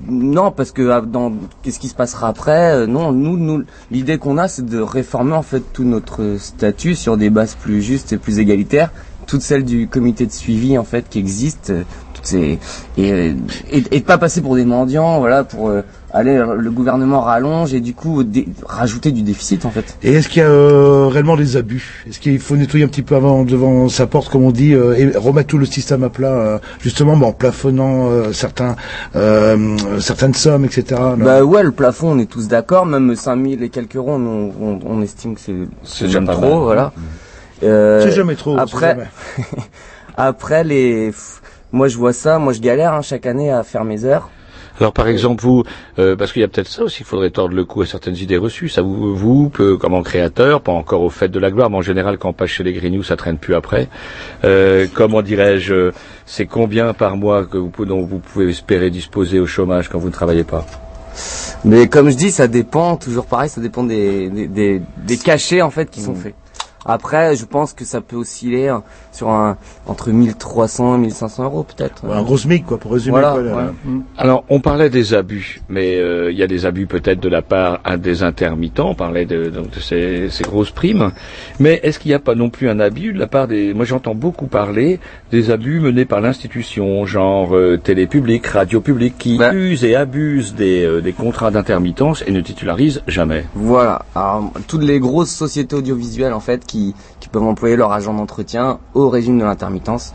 non, parce que ah, dans qu'est-ce qui se passera après euh, Non, nous, nous, l'idée qu'on a, c'est de réformer en fait tout notre statut sur des bases plus justes et plus égalitaires, toutes celles du comité de suivi en fait qui existent, euh, toutes ces et, euh, et, et pas passer pour des mendiants, voilà, pour aller le gouvernement rallonge et du coup dé- rajouter du déficit en fait. Et est-ce qu'il y a euh, réellement des abus? Est-ce qu'il faut nettoyer un petit peu avant devant sa porte, comme on dit, euh, et remettre tout le système à plat, euh, justement, bah, en plafonnant euh, certains, euh, certaines sommes, etc. Bah ouais, le plafond, on est tous d'accord. Même 5000 et quelques euros, on, on, on estime que c'est C'est pas trop, mal. voilà. Euh, C'est jamais trop, Après, jamais. après les, moi je vois ça, moi je galère hein, chaque année à faire mes heures. Alors par exemple vous, euh, parce qu'il y a peut-être ça aussi, il faudrait tordre le cou à certaines idées reçues. Ça vous, vous, peu, comme en créateur, pas encore au fait de la gloire, mais en général quand on passe chez les Grignoux, ça traîne plus après. Euh, comment dirais-je, c'est combien par mois que vous, pouvez- dont vous pouvez espérer disposer au chômage quand vous ne travaillez pas? Mais comme je dis, ça dépend, toujours pareil, ça dépend des, des, des, des cachets en fait qui sont faits. Après, je pense que ça peut osciller hein, sur un entre 1300 et 1500 euros peut-être. Ouais, un gros SMIC, quoi, pour résumer. Voilà, quoi, là. ouais. Mm. Alors, on parlait des abus, mais euh, il y a des abus peut-être de la part des intermittents. On parlait de, donc, de ces, ces grosses primes, mais est-ce qu'il n'y a pas non plus un abus de la part des Moi, j'entends beaucoup parler des abus menés par l'institution, genre euh, télé publique, radio publique, qui usent et abusent des, euh, des contrats d'intermittence et ne titularisent jamais. Voilà. Alors, toutes les grosses sociétés audiovisuelles en fait qui, qui peuvent employer leur agent d'entretien au régime de l'intermittence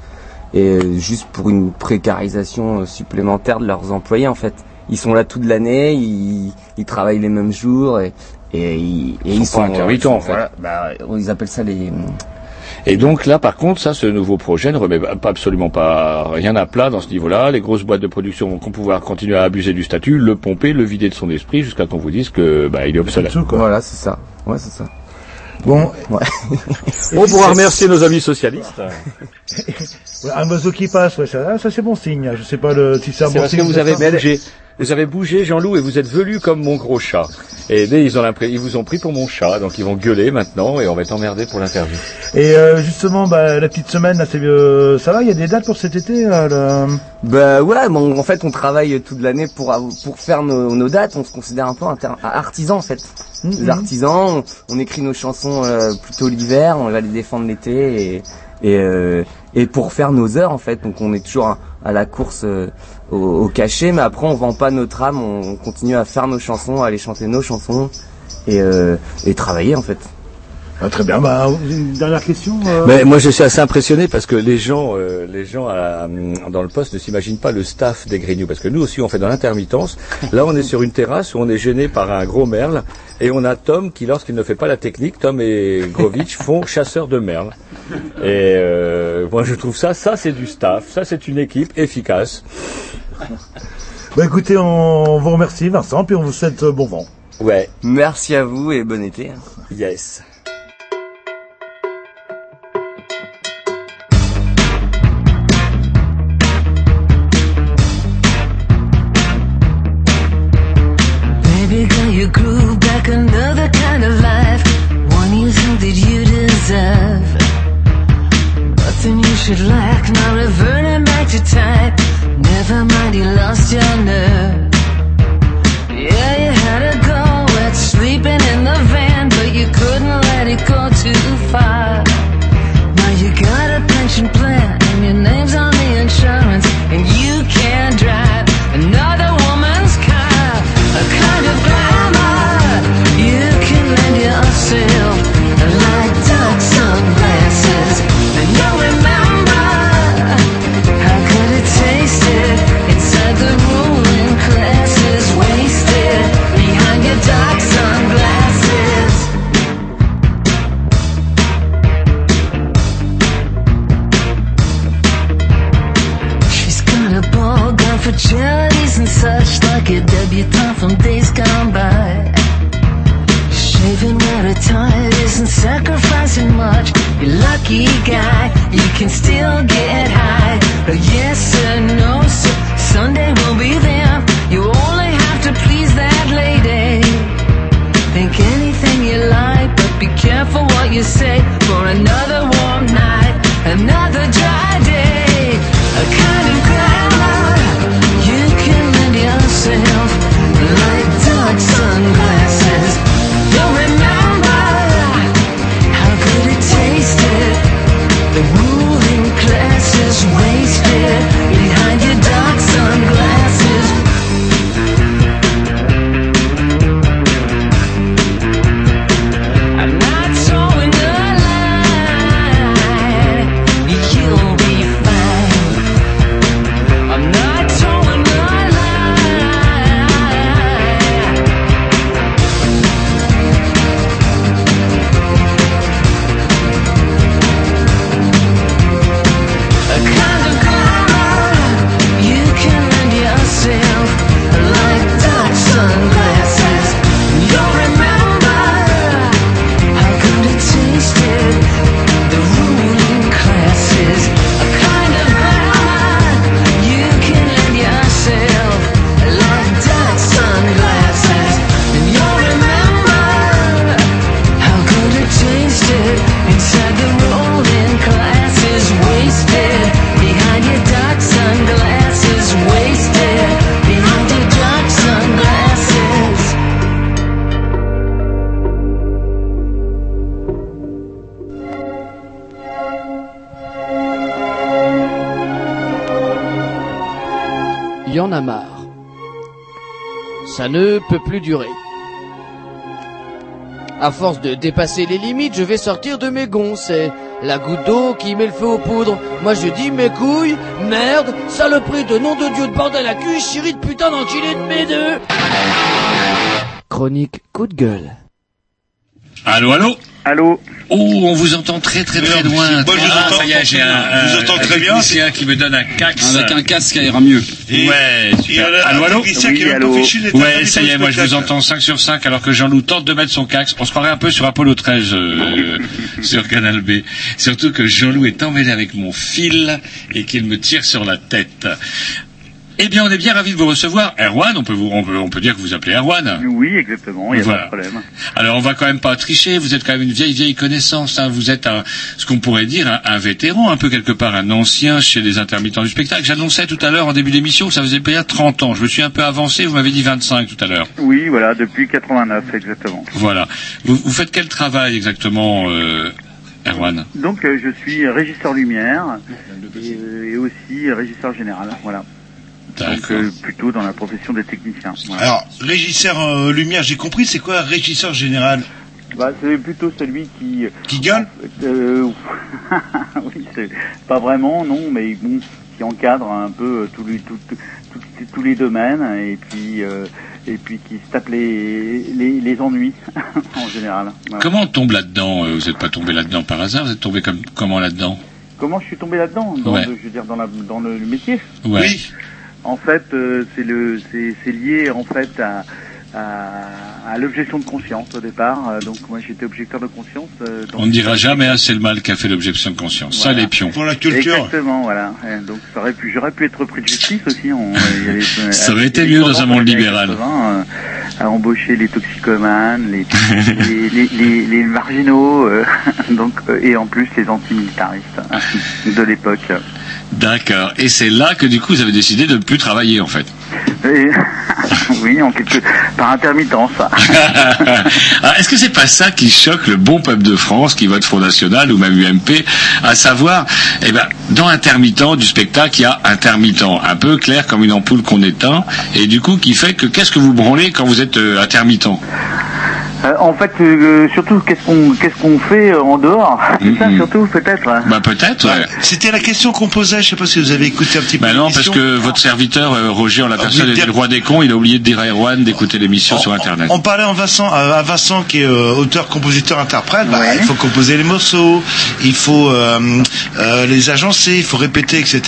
et euh, juste pour une précarisation euh, supplémentaire de leurs employés en fait. Ils sont là toute l'année, ils, ils travaillent les mêmes jours et, et, ils- et Ils sont pas intermittents, en fait. voilà, bah, ils appellent ça les Et donc là, par contre, ça, ce nouveau projet ne remet pas absolument pas rien à plat dans ce niveau-là. Les grosses boîtes de production vont pouvoir continuer à abuser du statut, le pomper, le vider de son esprit, jusqu'à qu'on vous dise que bah, il est obsolète. Voilà, c'est ça. Ouais, c'est ça. Bon, Ouais. On pourra remercier nos amis socialistes. Un oiseau qui passe, ouais, ça, ça c'est bon signe. Je sais pas le, si c'est un C'est bon parce signe. que vous avez bougé. Vous avez bougé, Jean-Loup, et vous êtes velu comme mon gros chat. Et dès, ils ont l'impression, ils vous ont pris pour mon chat, donc ils vont gueuler maintenant, et on va être emmerdés pour l'interview. Et euh, justement, bah, la petite semaine, là, euh, ça va, il y a des dates pour cet été euh, Bah ouais, bon, en fait on travaille toute l'année pour faire nos, nos dates. On se considère un peu artisans en fait. Des artisans. On, on écrit nos chansons euh, plutôt l'hiver. On va les défendre l'été et et, euh, et pour faire nos heures en fait. Donc on est toujours à, à la course euh, au, au cachet, mais après on vend pas notre âme. On, on continue à faire nos chansons, à aller chanter nos chansons et euh, et travailler en fait. Ah, très bien. Bah, une dernière question. euh, Mais moi, je suis assez impressionné parce que les gens, euh, les gens à- dans le poste ne s'imaginent pas le staff des Grignoux. Parce que nous aussi, on fait dans l'intermittence. Là, on est sur une terrasse où on est gêné par un gros merle. Et on a Tom qui, lorsqu'il ne fait pas la technique, Tom et Grovitch font chasseur de merle. Et euh, moi, je trouve ça, ça c'est du staff. Ça, c'est une équipe efficace. Bah écoutez, on vous remercie Vincent, puis on vous souhaite euh, bon vent. Ouais. Merci à vous et bon été. Yes. Force de dépasser les limites, je vais sortir de mes gonds. C'est la goutte d'eau qui met le feu aux poudres. Moi je dis mes couilles, merde, saloperie de nom de Dieu de bordel à cul, chérie de putain d'enculé de mes deux. Chronique coup de gueule. Allô, allô? Allô? Oh, on vous entend très très très loin. moi, je vous ah, entends ça y est, j'ai un, Je vous un- entends un très bien. technicien qui me donne un cax. Avec un casque, ça ira mieux. ouais, super. a un allô, Ouais, ça y est, moi je vous entends 5 sur 5 alors que Jean-Loup tente de mettre son cax. On se croirait un peu sur Apollo 13 euh, sur Canal B. Surtout que Jean-Loup est emmêlé avec mon fil et qu'il me tire sur la tête. Eh bien, on est bien ravis de vous recevoir. Erwan, on peut, vous, on peut, on peut dire que vous appelez Erwan. Oui, exactement, il n'y a Voilà. pas de problème. Alors, on va quand même pas tricher. Vous êtes quand même une vieille, vieille connaissance. hein. Vous êtes un, ce qu'on pourrait dire un, un vétéran, un peu quelque part, un ancien chez les intermittents du spectacle. J'annonçais tout à l'heure en début d'émission que ça faisait bien 30 ans. Je me suis un peu avancé. Vous m'avez dit 25 tout à l'heure. Oui, voilà, depuis 89, exactement. Voilà. Vous, vous faites quel travail exactement, euh, Erwan? Donc, euh, je suis régisseur lumière et, euh, et aussi régisseur général, voilà. Donc, euh, plutôt dans la profession des techniciens. voilà. Alors, régisseur euh, lumière, j'ai compris, c'est quoi régisseur général? Bah, c'est plutôt celui qui... Qui gueule? Euh, Oui, c'est pas vraiment, non, mais bon, qui encadre un peu euh, tous les, tout- tout- tout- tous les domaines et puis, euh, et puis qui se tape les, les, les ennuis en général. Voilà. Comment on tombe là-dedans Euh, Vous n'êtes pas tombé là-dedans par hasard Vous êtes tombé comme, comment là-dedans? Comment je suis tombé là-dedans? Dans, Ouais. le- Je veux dire dans, la, dans le, le métier. Ouais. Oui. En fait, euh, c'est le, c'est, c'est lié en fait à, à, à l'objection de conscience au départ. Euh, donc moi j'étais objecteur de conscience. euh, On ne dira jamais assez le mal qu'a fait l'objection de conscience. Ça, les pions. Exactement, voilà. Donc ça aurait pu, j'aurais pu être repris de justice aussi. On, avait, Ça aurait été mieux dans un monde libéral. 80, euh, à embaucher les toxicomanes, les, les, les, les- les marginaux, euh, donc euh, et en plus les antimilitaristes hein, de l'époque. D'accord. Et c'est là que du coup vous avez décidé de ne plus travailler en fait. Et- oui, en quelque, par intermittence. Ah, Est-ce que c'est pas ça qui choque le bon peuple de France qui vote Front National ou même UMP, à savoir, eh ben, dans intermittent du spectacle, il y a intermittent, un peu clair comme une ampoule qu'on éteint, et du coup qui fait que qu'est-ce que vous branlez quand vous êtes euh, intermittent? Euh, en fait, euh, surtout, qu'est-ce qu'on qu'est-ce qu'on fait euh, en dehors C'est ça surtout, peut-être. Bah peut-être. ouais. C'était la question qu'on posait, je sais pas si vous avez écouté un petit peu. Bah non, parce que votre serviteur euh, Roger, en la Ah, personne est le roi des cons, il a oublié de dire à Erwan d'écouter l'émission sur Internet. On parlait en Vincent, à à Vincent qui est euh, auteur, compositeur, interprète. Bah, Il faut composer les morceaux, il faut euh, euh, les agencer, il faut répéter, etc.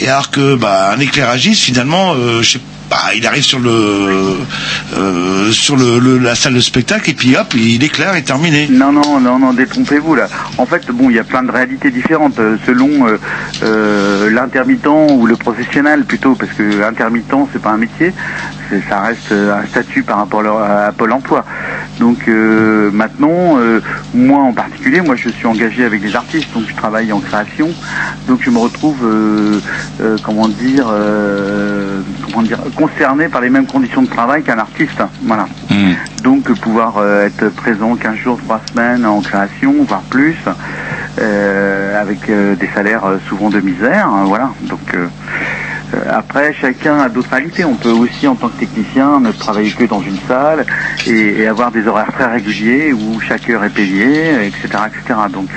Et alors que bah, un éclairagiste, finalement, euh, je sais bah, il arrive sur le euh, sur le, la salle de spectacle et puis hop, il éclaire et terminé. Non, non, non, non, détrompez-vous là. En fait, bon, il y a plein de réalités différentes euh, selon euh, l'intermittent ou le professionnel plutôt, parce que intermittent, c'est pas un métier, ça reste un statut par rapport à Pôle Emploi. Donc maintenant, moi en particulier, moi je suis engagé avec des artistes, donc je travaille en création, donc je me retrouve, comment dire, comment dire, concerné par les mêmes conditions de travail qu'un artiste. Voilà. Donc euh, pouvoir euh, être présent 15 jours, 3 semaines en création, voire plus, euh, avec euh, des salaires euh, souvent de misère, hein, voilà. Donc euh, après, chacun a d'autres réalités. On peut aussi, en tant que technicien, ne travailler que dans une salle et, et avoir des horaires très réguliers où chaque heure est payée, etc., etc. Donc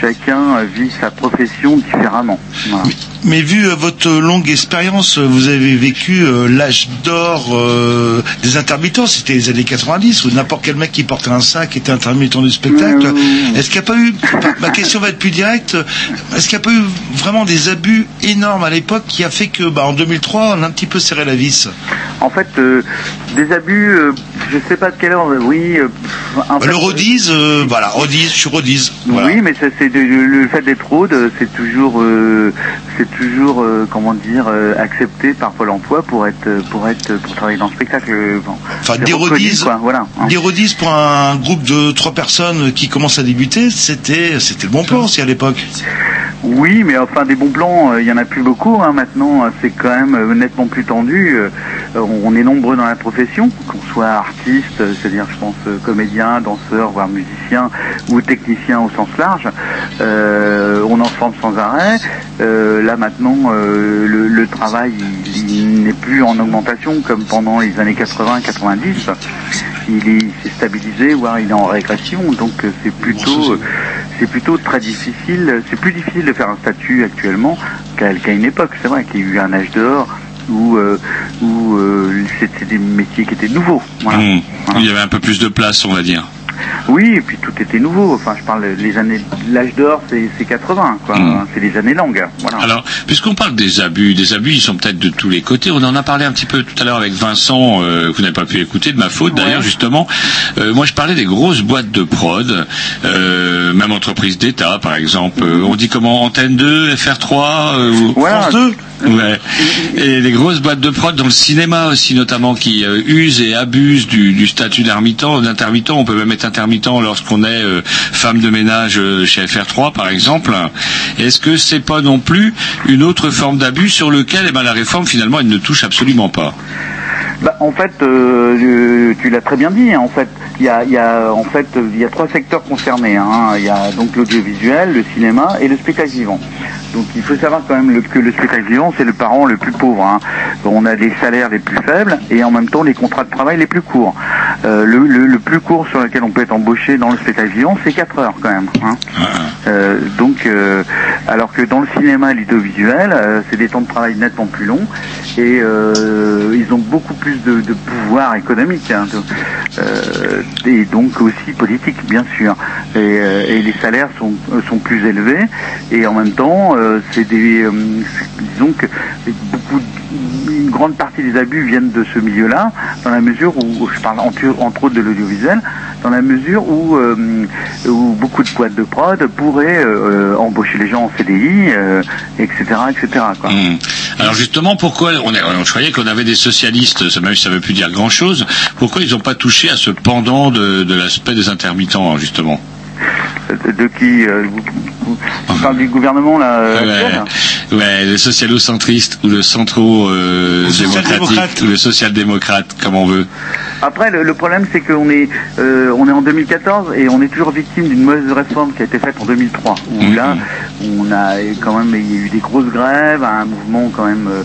chacun vit sa profession différemment. Voilà. Mais vu euh, votre longue expérience, euh, vous avez vécu euh, l'âge d'or euh, des intermittents, c'était les années 90, où n'importe quel mec qui portait un sac était intermittent du spectacle. Est-ce qu'il n'y a pas eu, ma question va être plus directe, est-ce qu'il n'y a pas eu vraiment des abus énormes à l'époque qui a fait que, bah, en 2003, on a un petit peu serré la vis En fait, euh, des abus, euh, je sais pas de quelle heure, oui. euh, en Bah, fait, Le euh, voilà, rodise, je suis rodise. Voilà. Oui, mais ça, c'est de- le fait d'être rôde, c'est toujours, c'est toujours, comment dire, accepté par Pôle Emploi pour être, pour être, pour travailler dans le spectacle. bon. Enfin, des quoi, voilà. hein. des pour un groupe de trois personnes qui commence à débuter, c'était, c'était le bon plan aussi à l'époque. Oui, mais enfin des bons plans, euh, il y en a plus beaucoup hein, maintenant. euh, C'est quand même euh, nettement plus tendu. euh, euh, on est nombreux dans la profession, qu'on soit artiste, euh, c'est-à-dire je pense euh, comédien, danseur, voire musicien, ou technicien au sens large. Euh, on en forme sans arrêt. Euh, là maintenant, euh, le, le travail il, il n'est plus en augmentation comme pendant les années 80-90. Il est il s'est stabilisé, voire il est en régression. Donc euh, c'est plutôt euh, c'est plutôt très difficile. C'est plus difficile de faire un statut actuellement qu'à une époque. C'est vrai qu'il y a eu un âge d'or où euh, où euh, c'était des métiers qui étaient nouveaux. Voilà. Hmm. Il y avait un peu plus de place, on va dire. Oui, et puis tout était nouveau. Enfin, je parle les années, l'âge d'or, c'est c'est 80, quoi. C'est les années longues. Voilà. Alors, puisqu'on parle des abus, des abus, ils sont peut-être de tous les côtés. On en a parlé un petit peu tout à l'heure avec Vincent, euh, que vous n'avez pas pu écouter, de ma faute d'ailleurs, justement. Euh, moi, je parlais des grosses boîtes de prod, euh, même entreprises d'État, par exemple. On dit comment Antenne 2, FR3, euh, ou France 2 Ouais. Et les grosses boîtes de prod dans le cinéma aussi notamment qui usent et abusent du, du statut d'intermittent. D'intermittent, on peut même être intermittent lorsqu'on est euh, femme de ménage euh, chez FR3 par exemple. Est-ce que c'est pas non plus une autre forme d'abus sur lequel eh ben, la réforme finalement elle ne touche absolument pas? Bah, en fait, euh, tu l'as très bien dit. hein, En fait, il y a, y a, en fait, il y a trois secteurs concernés. hein. Il y a donc l'audiovisuel, le cinéma et le spectacle vivant. Donc, il faut savoir quand même le- que le spectacle vivant, c'est le parent le plus pauvre. hein. On a les salaires les plus faibles et en même temps les contrats de travail les plus courts. Euh, le, le- le plus court sur lequel on peut être embauché dans le spectacle vivant, c'est 4 heures quand même. hein. Euh, donc, euh, alors que dans le cinéma et l'audiovisuel, euh, c'est des temps de travail nettement plus longs et ils ont beaucoup plus de, de pouvoir économique hein, de- et donc aussi politique bien sûr. Et, et les salaires sont, sont plus élevés et en même temps, euh, c'est des, euh, beaucoup, une grande partie des abus viennent de ce milieu-là, dans la mesure où, je parle entre, autres de l'audiovisuel, dans la mesure où, euh, où beaucoup de boîtes de prod pourraient embaucher les gens en CDI, etc.. Hmm. Alors justement, pourquoi on, est, on croyait qu'on avait des socialistes, ça même si ça veut plus dire grand-chose, pourquoi ils n'ont pas touché à ce pendant de l'aspect des intermittents, justement? De, de qui euh, vous, vous- du gouvernement là euh, Ouais, ouais, le socialo-centriste ou le centro-démocratique ou le social-démocrate, comme on veut. Après, le, le problème, c'est qu'on est, euh, on est en 2014 et on est toujours victime d'une mauvaise réforme qui a été faite en 2003. Où là, on a quand même, il y a eu des grosses grèves, un mouvement quand même euh,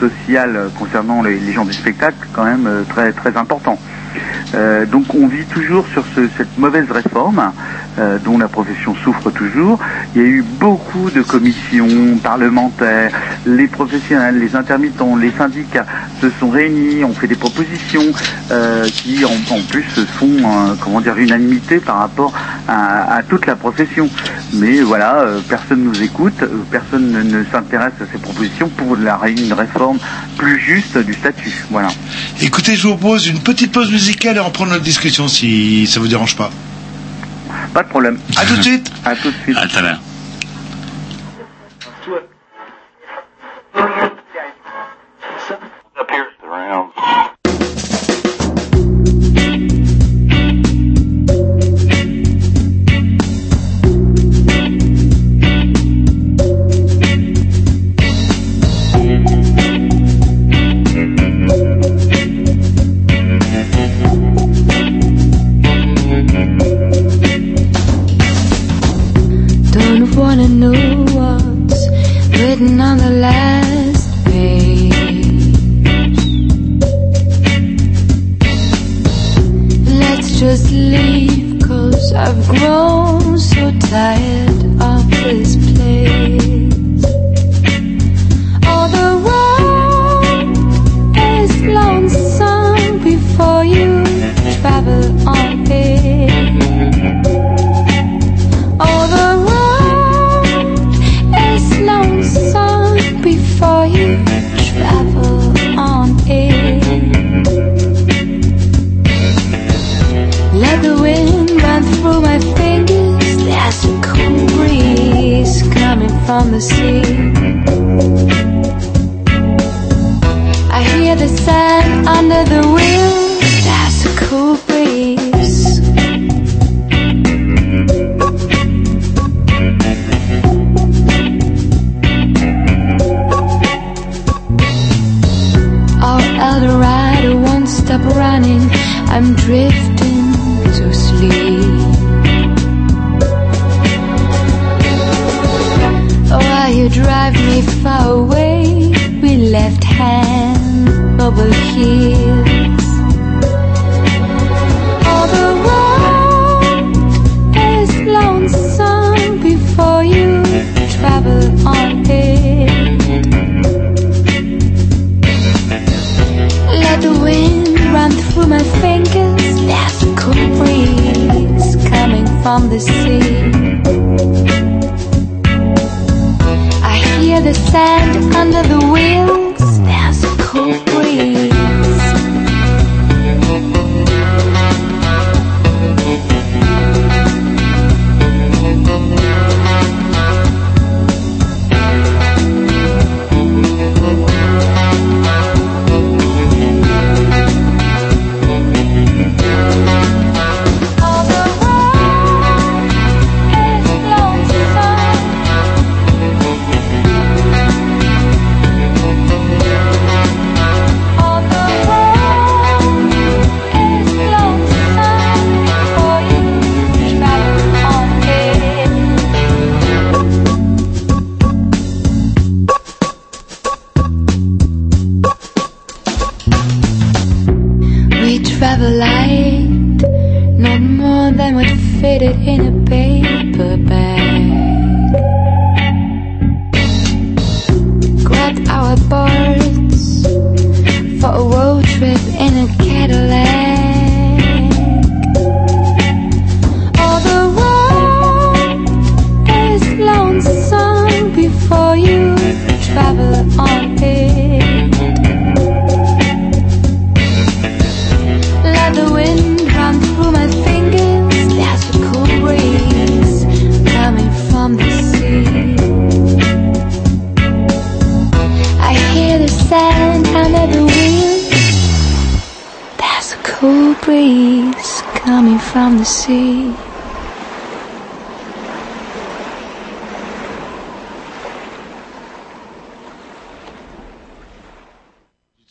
social concernant les, les gens du spectacle, quand même euh, très très important. Euh, donc on vit toujours sur ce- cette mauvaise réforme euh, dont la profession souffre toujours. Il y a eu beaucoup de commissions parlementaires, les professionnels, les intermittents, les syndicats se sont réunis, ont fait des propositions euh, qui en, en, plus font euh, comment dire unanimité par rapport à, toute la profession. Mais voilà, euh, personne ne nous écoute, personne ne, s'intéresse à ces propositions pour la, une réforme plus juste du statut. Voilà. Écoutez, je vous propose une petite pause musicale et on prend notre discussion si ça ne vous dérange pas. Pas de problème. À tout de suite. À tout de suite. À tout à l'heure.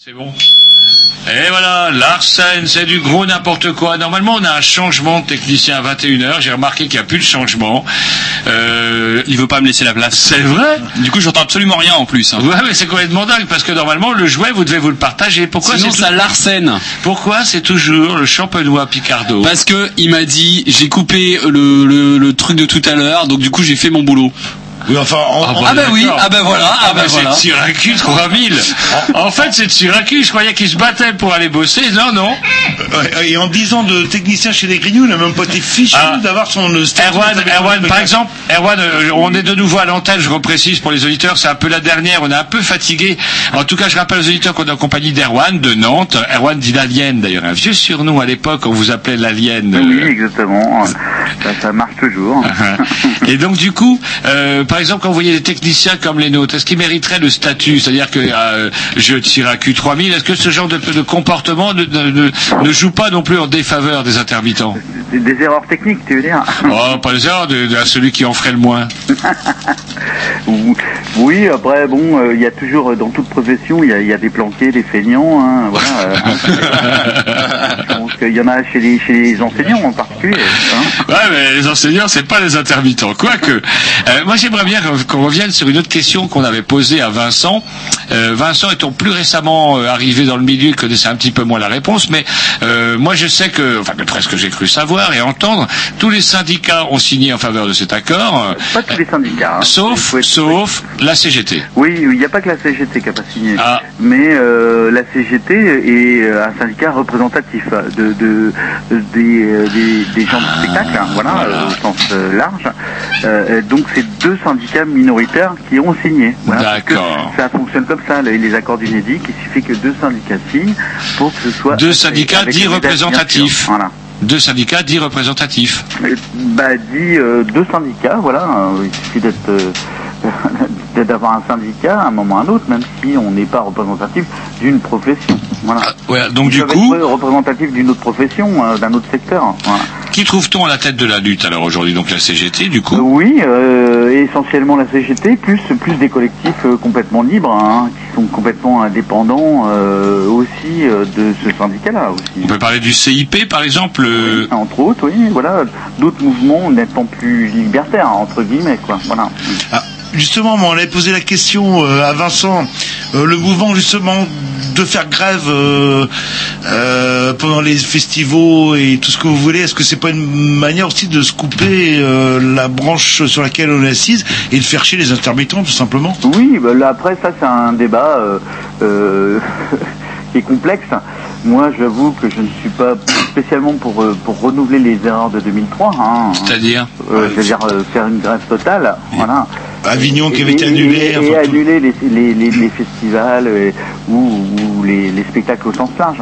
C'est bon. Et voilà, l'arsène, c'est du gros n'importe quoi. Normalement, on a un changement de technicien à 21h. J'ai remarqué qu'il n'y a plus de changement. Euh... Il veut pas me laisser la place. C'est vrai Du coup, j'entends absolument rien en plus. Hein. Ouais, mais c'est complètement dingue parce que normalement, le jouet, vous devez vous le partager. Pourquoi c'est ça tout... l'arsène. Pourquoi c'est toujours le champenois Picardo Parce que il m'a dit, j'ai coupé le truc de tout à l'heure, donc du coup, j'ai fait mon boulot. Oui, enfin, en- ah, bah, ben oui, ah ben voilà, ah ben bah, voilà. C'est de Syracuse 3000. En, en fait, c'est de Syracuse. Je croyais qu'ils se battaient pour aller bosser. Non, non. Et en 10 ans de technicien chez les Grignoux, il n'a même pas été fichu Ah. d'avoir son euh, Erwan, Erwan, par exemple, Erwan, euh, on est de nouveau à l'antenne, je reprécise pour les auditeurs, c'est un peu la dernière, on est un peu fatigué. En tout cas, je rappelle aux auditeurs qu'on est en compagnie d'Erwan, de Nantes. Erwan dit l'Alien, d'ailleurs, un vieux surnom à l'époque, on vous appelait l'Alien. Oui, Euh, exactement. Ça, ça marche toujours. Et donc du coup, euh, par exemple, quand vous voyez des techniciens comme les nôtres, est-ce qu'ils mériteraient le statut? C'est-à-dire que euh, je tire à Q3000, est-ce que ce genre de, de comportement ne, ne- ne- ne joue pas non plus en défaveur des intermittents? Des, des erreurs techniques, tu veux dire? Oh, pas les erreurs de, de à celui qui en ferait le moins. Ou- Oui, après, bon, euh, il y a toujours, euh, dans toute profession, il y a, il y a des planqués, des feignants, hein, voilà. euh, qu'il y en a chez les, chez les enseignants en particulier. hein. Ouais, mais les enseignants, c'est pas les intermittents. Quoique, moi j'aimerais bien qu'on revienne sur une autre question qu'on avait posée à Vincent. Euh, Vincent étant plus récemment euh, arrivé dans le milieu, il connaissait un petit peu moins la réponse, mais euh, moi je sais que, enfin que j'ai cru savoir et entendre, tous les syndicats ont signé en faveur de cet accord. euh, Pas tous les syndicats. hein. Sauf, sauf la CGT. Oui, il n'y a pas que la CGT qui a pas signé, Ah. mais euh, la CGT est euh, un syndicat représentatif de, de- des, euh, des, des gens du spectacle, hein, voilà, euh, au sens euh, large. Euh, donc c'est deux syndicats minoritaires qui ont signé. Voilà, D'accord. Ça fonctionne comme ça, les, les accords d'UNEDIC, il suffit que deux syndicats signent pour que ce soit Deux syndicats dits représentatifs. Voilà. Deux syndicats dits représentatifs. Euh, Bah, dit euh, deux syndicats, voilà. euh, il suffit d'être euh, d'avoir un syndicat à un moment ou à un autre, même si on n'est pas représentatif d'une profession. Voilà. Ouais, donc Ils du coup, être représentatifs d'une autre profession, euh, d'un autre secteur. Voilà. qui trouve-t-on à la tête de la lutte alors aujourd'hui Donc la CGT, du coup. Oui, euh, essentiellement la CGT, plus plus des collectifs euh, complètement libres, hein, qui sont complètement indépendants euh, aussi euh, de ce syndicat-là aussi. On peut parler du CIP par exemple. euh, Entre autres, oui, voilà, d'autres mouvements nettement plus libertaires, entre guillemets, quoi. Voilà. Ah, justement, moi, on avait posé la question euh, à Vincent, euh, le mouvement justement de faire grève euh, euh, pendant les festivals et tout ce que vous voulez, est-ce que c'est pas une manière aussi de se couper euh, la branche sur laquelle on est assise et de faire chier les intermittents tout simplement? Oui, bah, là, après ça c'est un débat euh, euh, qui est complexe. Moi, j'avoue que je ne suis pas spécialement pour euh, pour renouveler les erreurs de 2003. Hein. C'est-à-dire? Euh, C'est-à-dire euh, faire une grève totale, voilà. Avignon qui Et- avait été annulé, Et, annuler les, les, les, les festivals euh, ou, ou les, les spectacles au sens large.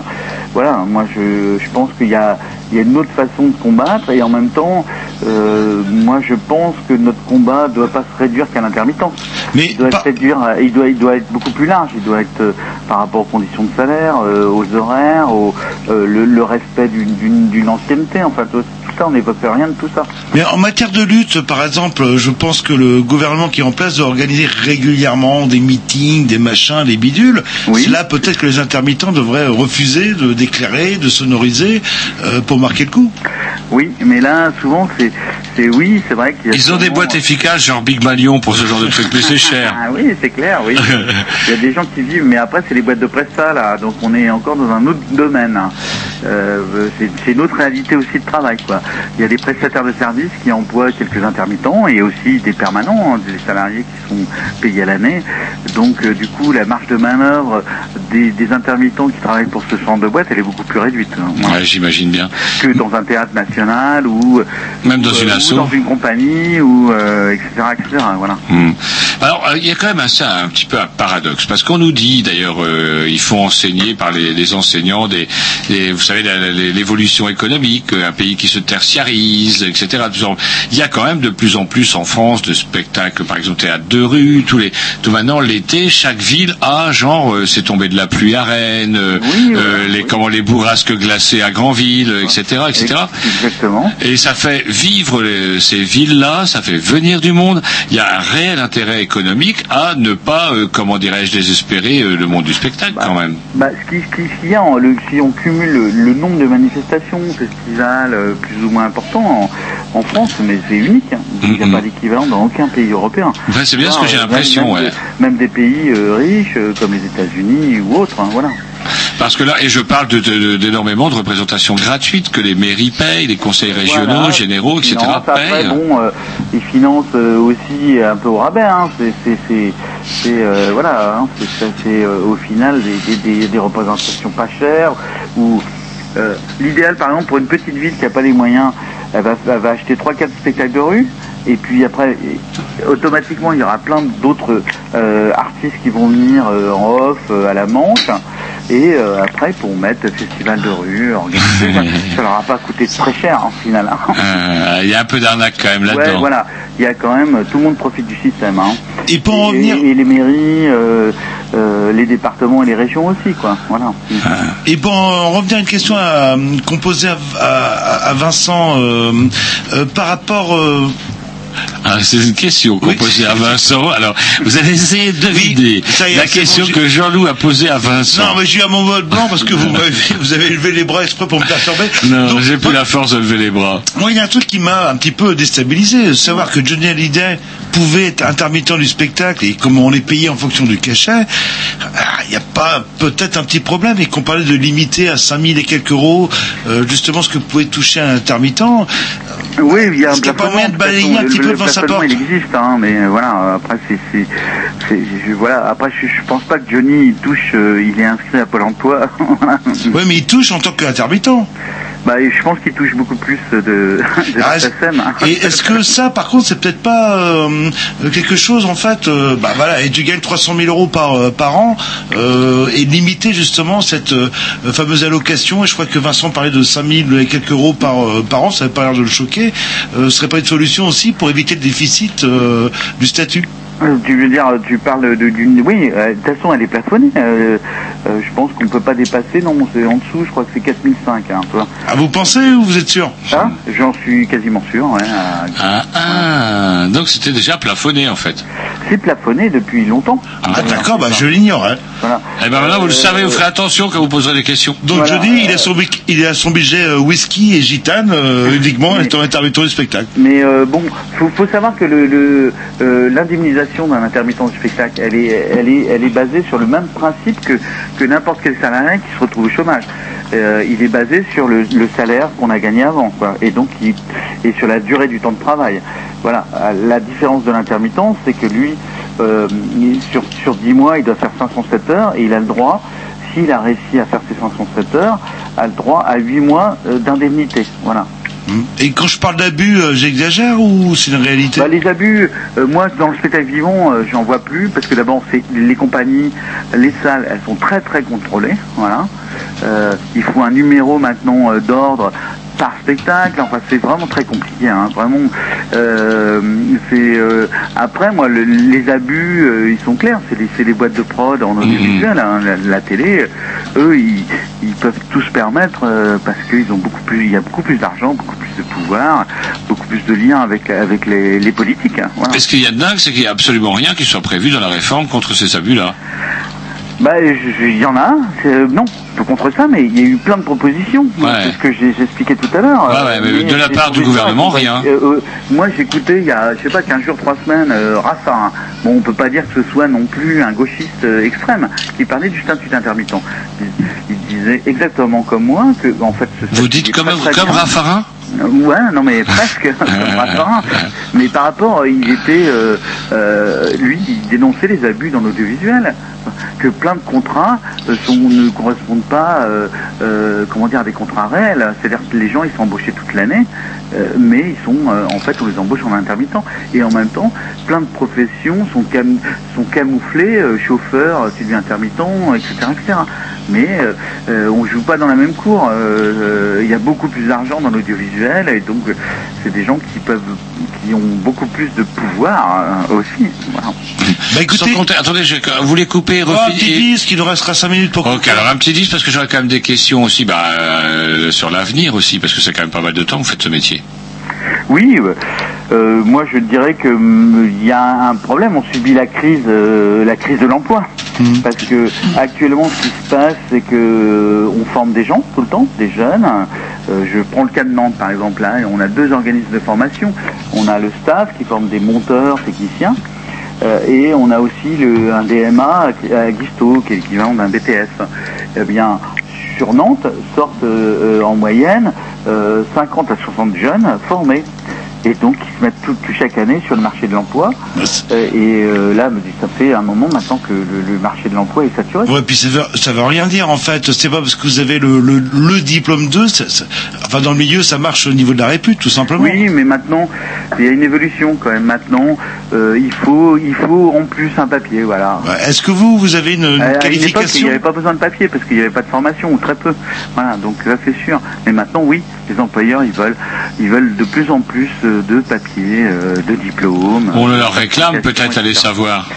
Voilà, moi je, je pense qu'il y a, il y a une autre façon de combattre et en même temps, euh, moi je pense que notre combat ne doit pas se réduire qu'à l'intermittence. Mais il doit, se réduire, à- il, doit, il doit être beaucoup plus large, il doit être euh, par rapport aux conditions de salaire, euh, aux horaires, au, le, le respect d'une- d'une d'une ancienneté, enfin tout tout ça, on n'évoque rien de tout ça. Mais en matière de lutte, par exemple, je pense que le gouvernement qui est en place doit organiser régulièrement des meetings, des machins, des bidules. C'est là peut-être que les intermittents devraient refuser de déclarer, de sonoriser euh, pour marquer le coup. Oui, mais là, souvent, c'est, oui, c'est vrai qu'il y a. Ils ont des boîtes efficaces, genre Big Malion pour ce genre de truc, mais c'est cher. Ah oui, c'est clair, oui. Il y a des gens qui vivent, mais après, c'est les boîtes de presta, là. Donc, on est encore dans un autre domaine. hein. Euh, c'est, c'est une autre réalité aussi de travail, quoi. Il y a des prestataires de services qui emploient quelques intermittents et aussi des permanents, hein, des salariés qui sont payés à l'année. Donc, euh, du coup, la marge de manœuvre des, des intermittents qui travaillent pour ce genre de boîte, elle est beaucoup plus réduite. hein. Ouais, j'imagine bien. que dans un théâtre national ou Même dans ou, une euh, ou dans une compagnie ou euh, etc etc voilà Hmm. Alors, euh, il y a quand même un, ça, un petit peu un paradoxe, parce qu'on nous dit, d'ailleurs, il faut enseigner par les, les enseignants des, vous savez, l'évolution économique, un pays qui se tertiarise, etc. Il y a quand même de plus en plus en France de spectacles, par exemple, théâtre de rue, tous les, tout maintenant, l'été, chaque ville a, genre, euh, c'est tombé de la pluie à Rennes, euh, euh, les, comment, les bourrasques glacées à Granville, etc., etc. Exactement. Et ça fait vivre les- ces villes-là, ça fait venir du monde. Il y a un réel intérêt économique à ne pas, comment dirais-je, désespérer le monde du spectacle quand même. bah, ce qui ce qui- ce qu'il y a le- si on cumule le, le nombre de manifestations festivals plus ou moins importants en, en France mais c'est unique hein. il n'y a pas d'équivalent dans aucun pays européen c'est bien ce que j'ai Même- l'impression, même, ouais. même des pays euh, riches euh, comme les États-Unis ou autres hein, voilà Parce que là, et je parle de- de- de- d'énormément de, représentations gratuites que les mairies payent, les conseils régionaux, Voilà. généraux, etc. Finance, après, payent. bon, euh, ils financent euh, aussi un peu au rabais. Hein. C'est, euh, voilà, hein, c'est, euh, au final des, des représentations pas chères. Ou euh, l'idéal, par exemple, pour une petite ville qui n'a pas les moyens, elle va, acheter trois, quatre spectacles de rue. Et puis après, automatiquement, il y aura plein d'autres euh, artistes qui vont venir euh, en off à la Manche. Et euh, après, pour mettre festival de rue, organisé, ça, leur a pas coûté très cher en final. hein. Euh, Il y a un peu d'arnaque quand même Ouais, là-dedans. voilà. Il y a quand même, tout le monde profite du système. Hein. Et pour en revenir- Et, les mairies, euh, euh, les départements et les régions aussi, quoi. Voilà. Et pour en revenir à une question à, posait à, à- à Vincent euh, euh, par rapport euh, Ah, c'est une question qu'on posait à Vincent. Alors, vous allez essayer de deviner la question bon, que Jean-Loup a posée à Vincent. Non, mais j'ai eu un mon mode blanc parce que vous, vous avez levé les bras exprès pour me perturber. Non, j'ai plus la force de lever les bras. Moi, il y a un truc qui m'a un petit peu déstabilisé, savoir que Johnny Hallyday pouvait être intermittent du spectacle et comment on est payé en fonction du cachet. ah, Il n'y a pas peut-être un petit problème et qu'on parlait de limiter à 5000 et quelques euros euh, justement ce que pouvait toucher un intermittent. Oui, il y a un pas moyen de balayer un petit peu devant sa porte il existe, hein, mais euh, voilà, après, c'est, je- voilà, après, je, je pense pas que Johnny, il touche, euh, il est inscrit à Pôle emploi. Oui, mais il touche en tant qu'intermittent. Bah, je pense qu'il touche beaucoup plus de, de Ah, SACEM. Et est-ce que ça, par contre, c'est peut-être pas euh, quelque chose, en fait, euh, bah voilà, et tu gagnes 300 000 euros par euh, par an, euh, et limiter justement cette euh, fameuse allocation. Et je crois que Vincent parlait de 5 000 et quelques euros par euh, par an, ça n'avait pas l'air de le choquer. Euh, ce serait pas une solution aussi pour éviter le déficit euh, du statut? Tu veux dire, tu parles de- d'une... Oui, euh, de toute façon, elle est plafonnée. Euh, euh, je pense qu'on ne peut pas dépasser. Non, c'est en dessous, je crois que c'est 4005. Hein, toi. Ah, vous pensez ou vous êtes sûr Ah, j'en suis quasiment sûr. Euh, Ah, ah, donc c'était déjà plafonné en fait. c'est plafonné depuis longtemps. Ah, d'accord, bah je l'ignore. Hein. Voilà. Eh ben maintenant vous le Euh, savez, vous ferez attention quand vous poserez des questions. Donc Voilà, Johnny, il a son il a son budget euh, whisky et gitane euh, uniquement étant intermittent du spectacle. Mais euh, bon, faut, faut savoir que le, euh, l'indemnisation d'un intermittent du spectacle, elle est, elle est, elle est basée sur le même principe que, que n'importe quel salarié qui se retrouve au chômage. Euh, il est basé sur le, le salaire qu'on a gagné avant, quoi, et donc il, et sur la durée du temps de travail. Voilà. Euh, La différence de l'intermittent, c'est que lui, euh, sur sur 10 mois, il doit faire 507 heures et il a le droit, s'il a réussi à faire ses 507 heures, a le droit à 8 mois euh, d'indemnité. Voilà. Et quand je parle d'abus, euh, j'exagère ou c'est une réalité Bah, les abus, euh, moi dans le spectacle vivant, euh, j'en vois plus parce que d'abord c'est les compagnies, les salles, elles sont très très contrôlées. Voilà. Il faut un numéro maintenant d'ordre par spectacle. Enfin, c'est vraiment très compliqué. Hein, vraiment. Euh, c'est euh, après moi le- les abus, euh, ils sont clairs. C'est les, les boîtes de prod en audiovisuel, hein, la, la télé. Eux, ils, ils peuvent tout se permettre parce qu'ils ont beaucoup plus, il y a beaucoup plus d'argent, beaucoup plus de pouvoir, beaucoup plus de liens avec avec les, les politiques. hein, voilà. Et ce qu'il y a de dingue, c'est qu'il n'y a absolument rien qui soit prévu dans la réforme contre ces abus-là. Bah, je- je- il y en a. c'est- euh, non, pas contre ça, mais il y a eu plein de propositions. Ouais. C'est ce que expliqué tout à l'heure. Ouais, ouais, mais de la part du gouvernement, rien. euh, euh, moi, j'ai écouté il y a, je sais pas, 15 jours, 3 semaines, euh, Raffarin. Bon, on peut pas dire que ce soit non plus un gauchiste euh, extrême qui parlait du statut intermittent. Il, il disait exactement comme moi que, en fait, ce Vous dites comme, très, très comme. Raffarin? Ouais, non mais presque comme Raffarin. Mais par rapport, il était, euh, euh, lui, il dénonçait les abus dans l'audiovisuel, que plein de contrats euh, sont, ne correspondent pas, euh, comment dire, à des contrats réels. C'est-à-dire que les gens, ils sont embauchés toute l'année, mais ils sont, en fait, on les embauche en intermittent. Et en même temps, plein de professions sont, cam- sont camouflées, chauffeur, deviens intermittent, etc., etc. Mais on joue pas dans la même cour. Il y a beaucoup plus d'argent dans l'audiovisuel et donc euh, c'est des gens qui peuvent, qui ont beaucoup plus de pouvoir euh, aussi. Voilà. Bah écoutez, compter, attendez, je, vous voulez couper, Oh, un petit et- disque, il nous restera 5 minutes pour Ok, alors un petit 10 parce que j'aurais quand même des questions aussi bah, euh, sur l'avenir aussi, parce que c'est quand même pas mal de temps que vous faites ce métier. Oui, euh, euh, moi je dirais que il y a un problème. On subit la crise, euh, la crise de l'emploi, parce que actuellement ce qui se passe, c'est que on forme des gens tout le temps, des jeunes. Euh, je prends le cas de Nantes par exemple. Là, on a deux organismes de formation. On a le staff qui forme des monteurs, techniciens. Et on a aussi le, un DMA à Guisto, qui est l'équivalent d'un BTS. Eh bien, sur Nantes sortent euh, euh, en moyenne euh, 50 à 60 jeunes formés. Et donc, ils se mettent tout, tout chaque année sur le marché de l'emploi. Euh, et euh, là, ça fait un moment maintenant que le, le marché de l'emploi est saturé. Ouais, puis ça veut, ça veut rien dire en fait. C'est pas parce que vous avez le, le, le diplôme 2, ça- ça- enfin dans le milieu ça marche au niveau de la répute tout simplement. Oui, mais maintenant, il y a une évolution quand même. Maintenant, euh, il faut, il faut en plus un papier, voilà. Est-ce que vous, vous avez une, une À- à une époque, il qualification n'y avait pas besoin de papier parce qu'il n'y avait pas de formation ou très peu. Voilà, donc ça c'est sûr. Mais maintenant, oui, les employeurs, ils veulent, ils veulent de plus en plus euh, de papiers, euh, de diplômes. On le leur réclame peut-être, allez savoir.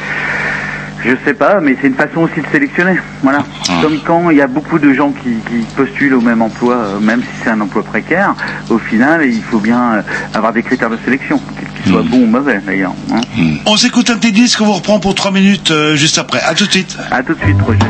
Je sais pas, mais c'est une façon aussi de sélectionner. Voilà. Ah. Comme quand il y a beaucoup de gens qui, qui postulent au même emploi, euh, même si c'est un emploi précaire, au final, il faut bien euh, avoir des critères de sélection, qu'ils soient bons ou mauvais d'ailleurs. hein. On s'écoute un petit disque, on vous reprend pour 3 minutes euh, juste après. À tout de suite. À tout de suite, Roger.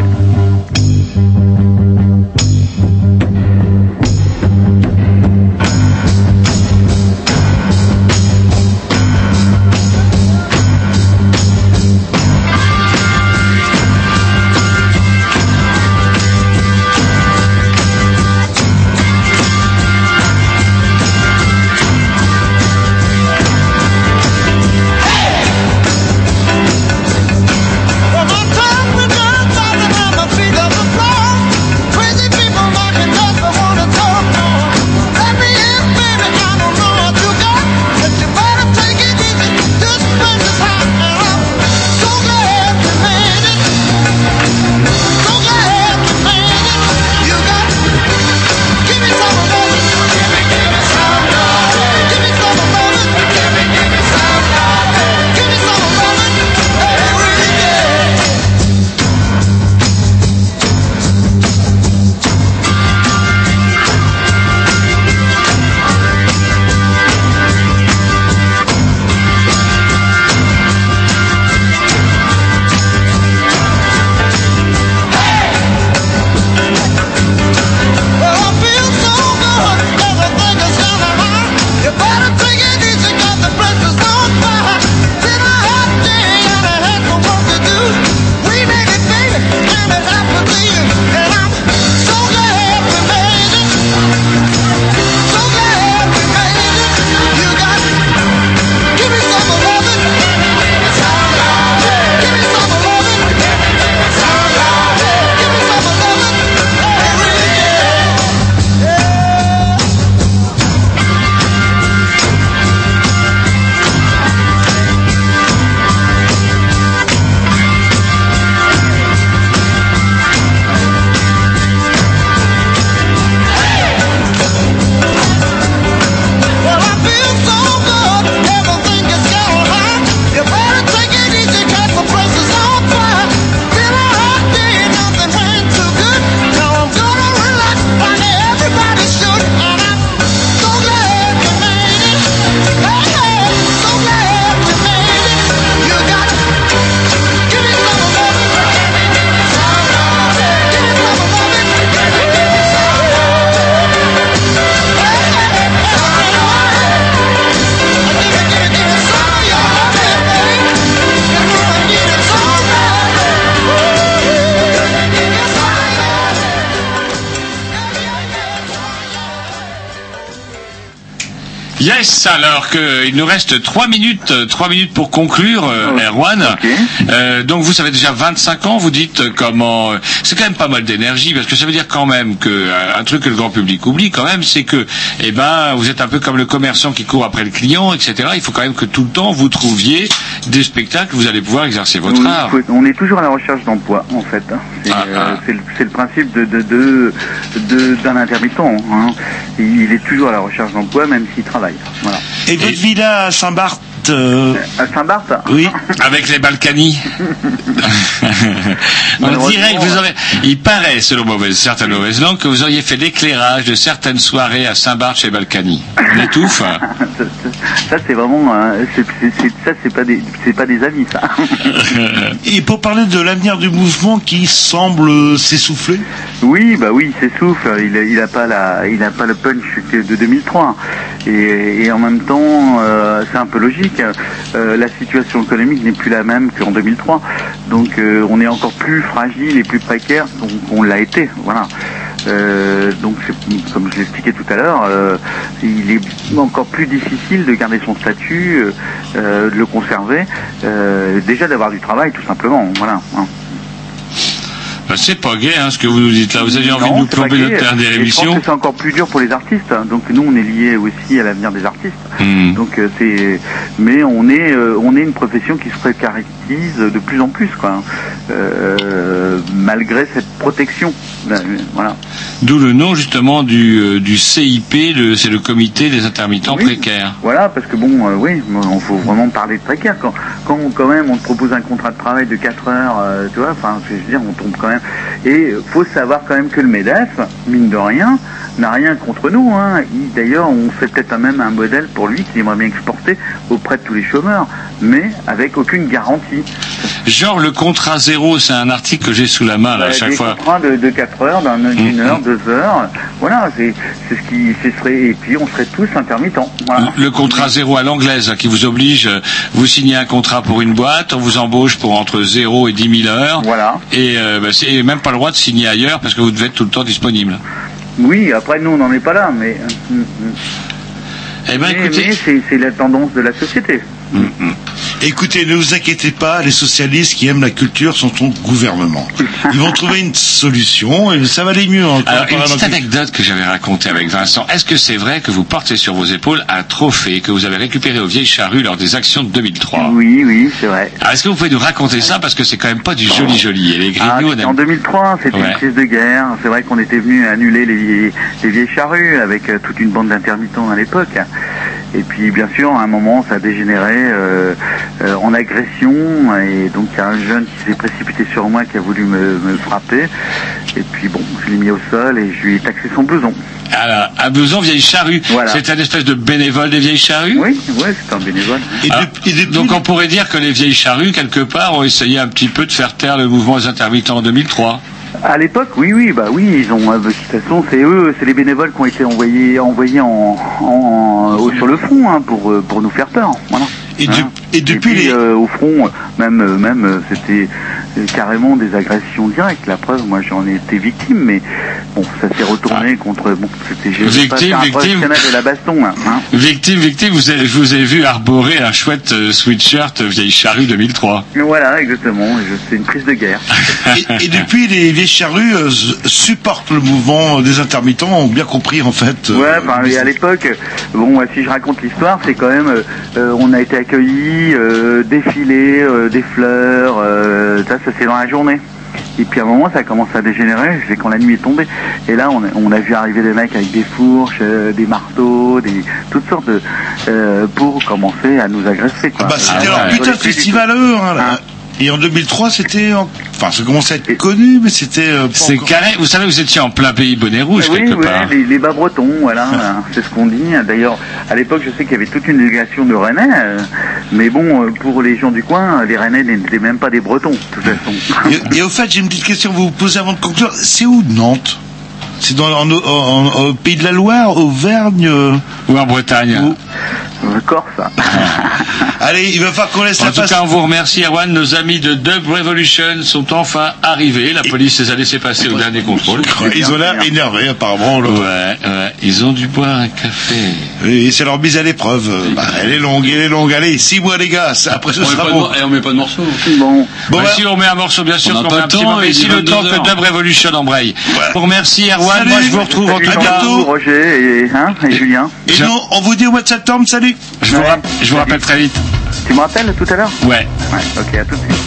une reste trois minutes, euh, trois minutes pour conclure, euh, Erwan. Euh, donc vous avez déjà 25 ans, vous dites euh, comment. euh, C'est quand même pas mal d'énergie parce que ça veut dire quand même que euh, un truc que le grand public oublie quand même, c'est que, eh ben, vous êtes un peu comme le commerçant qui court après le client, etc. Il faut quand même que tout le temps vous trouviez des spectacles, où vous allez pouvoir exercer votre Oui, art. faut- on est toujours à la recherche d'emploi, en fait. hein. C'est Ah, euh, c'est le, principe de de- de- de- d'un intermittent. hein. Il est toujours à la recherche d'emploi, même s'il travaille. Voilà. Et votre villa à Saint-Barth euh, À Saint-Barth Oui. Avec les Balkany. On dirait que vous aurez, il paraît, selon mauvaise, certaines mauvaises langues, que vous auriez fait l'éclairage de certaines soirées à Saint-Barth chez Balkany. On étouffe. ça, ça- c'est vraiment, euh, c'est- ça c'est pas des, pas des amis ça. Et pour parler de l'avenir du mouvement qui semble euh, s'essouffler Oui, bah oui, il s'essouffle. Il, a- il a pas la, il a pas le punch de 2003. Et, et en même temps, euh, c'est un peu logique. Euh, la situation économique n'est plus la même qu'en 2003. Donc, euh, on est encore plus fragile et plus précaire qu'on l'a été. Voilà. Euh, donc, comme je l'expliquais tout à l'heure, il est encore plus difficile de garder son statut, de le conserver, déjà d'avoir du travail, tout simplement. Voilà. hein. Ben, c'est pas gay, hein, ce que vous nous dites là. Vous aviez envie Non, de nous plomber notre émission. pense que c'est encore plus dur pour les artistes. hein. Donc nous, on est liés aussi à l'avenir des artistes. Hmm. Donc euh, c'est, mais on est, euh, on est une profession qui se précarise de plus en plus, quoi. Euh, malgré cette protection. Ben, Voilà. D'où le nom justement du, euh, du CIP, c'est le comité des intermittents précaires. Voilà, parce que bon, euh, oui, il faut vraiment parler de précaire. Quand, quand quand même on te propose un contrat de travail de 4 heures, euh, tu vois, enfin, je veux dire, on tombe quand même. Et euh, faut savoir quand même que le MEDEF, mine de rien, n'a rien contre nous. Hein. Il- D'ailleurs, on fait peut-être même un modèle pour lui qu'il aimerait bien exporter auprès de tous les chômeurs, mais avec aucune garantie. Genre le contrat zéro, c'est un article que j'ai sous la main là, à Euh, chaque des fois. Contrats de, de 4 heures, d'un- d'une heure, deux heures. Voilà, c'est c'est ce qui ce serait. Et puis on serait tous intermittents. Voilà. Le contrat zéro à l'anglaise là, qui vous oblige, euh, vous signez un contrat pour une boîte, on vous embauche pour entre 0 et 10 000 heures. Voilà. Et euh, bah, c'est même pas le droit de signer ailleurs parce que vous devez être tout le temps disponible. Oui, après nous on n'en est pas là, mais. euh, Eh ben, mais, écoutez- mais c'est la tendance de la société. Écoutez, ne vous inquiétez pas, les socialistes qui aiment la culture sont au gouvernement. Ils vont trouver une solution et ça va aller mieux. encore Alors, une petite anecdote que j'avais racontée avec Vincent. Est-ce que c'est vrai que vous portez sur vos épaules un trophée que vous avez récupéré aux Vieilles Charrues lors des actions de 2003 Oui, oui, c'est vrai. Alors, est-ce que vous pouvez nous raconter ça? Parce que c'est quand même pas du joli joli et les Ah, en 2003, c'était Ouais. une crise de guerre. C'est vrai qu'on était venu annuler les, vieilles- les vieilles charrues avec euh, toute une bande d'intermittents à l'époque. Et puis, bien sûr, à un moment, ça a dégénéré euh, euh, en agression. Et donc, il y a un jeune qui s'est précipité sur moi, qui a voulu me, me frapper. Et puis, bon, je l'ai mis au sol et je lui ai taxé son blouson. Alors, un blouson Vieille Charrue, c'est un espèce de bénévole des Vieilles Charrues? Oui, oui, c'est un bénévole. Alors, donc on pourrait dire que les Vieilles Charrues, quelque part, ont essayé un petit peu de faire taire le mouvement des intermittents en 2003. À l'époque, oui, oui, bah oui, ils ont. euh, de toute façon, c'est eux, c'est les bénévoles qui ont été envoyés, envoyés en, en- au- sur le front hein, pour euh, pour nous faire peur. Voilà. Et, Hein. Et depuis puis, euh, au front, même euh, même euh, c'était carrément des agressions directes. La preuve, moi, j'en ai été victime, mais bon, ça s'est retourné contre. Bon, c'était j'ai Victime, victime. de la baston. Hein, hein. Victime, victime, vous avez, je vous ai vu arborer un chouette euh, sweatshirt Vieille Charrue 2003. Et Voilà, exactement. C'est une crise de guerre. et, et depuis, les vieilles charrues euh, supportent le mouvement des intermittents, ont bien compris en fait. euh, Ouais, enfin, et à l'époque, bon, si je raconte l'histoire, c'est quand même, on a été accueillis, euh, défilés, euh, des fleurs, euh, ça, ça c'est dans la journée. Et puis à un moment, ça commence à dégénérer, c'est quand la nuit est tombée. Et là, on a, on a vu arriver des mecs avec des fourches, euh, des marteaux, des toutes sortes de, euh, pour commencer à nous agresser. Quoi. Bah, c'était Et, leur putain de sur les festival à eux. Hein, là. Et en 2003, c'était... en- Enfin, ça commençait à être connu, mais c'était... euh, C'est encore- carré, vous savez, vous étiez en plein pays bonnet rouge, oui, quelque ouais, part. les, les bas bretons, voilà, hein, c'est ce qu'on dit. D'ailleurs, à l'époque, je sais qu'il y avait toute une délégation de Rennais, euh, mais bon, euh, pour les gens du coin, les Rennais n'étaient même pas des Bretons, de toute façon. Et, et au fait, j'ai une petite question à vous poser avant de conclure. C'est où Nantes? C'est dans en- en- en- au pays de la Loire, Auvergne euh, Ou en Bretagne Corse. Allez, il va falloir qu'on laisse En la tout place. cas, on vous remercie, Erwan. Nos amis de Dub Revolution sont enfin arrivés. La police les a laissés passer au dernier contrôle. Ils ont l'air énervés, apparemment. là. Ouais, ouais. Ils ont dû boire un café. Et c'est leur mise à l'épreuve. Bah, elle est longue, elle est longue. Allez, six mois, les gars. Après, ce On met sera pas de bon. et on met pas de morceaux. Bon. Bon, Bah, bah, si on met un morceau, bien sûr, On pas met le un petit moment, mais si le temps 22 que Dub Revolution embraye. Pour remercie, Erwan. Salut. Moi, je vous retrouve en tout cas. Roger et, hein, et Julien. Et nous, on vous dit au mois de septembre, salut Je vous, rapp- je vous rappelle très vite. Tu me rappelles tout à l'heure? Ouais. Ouais, ok, à tout de suite.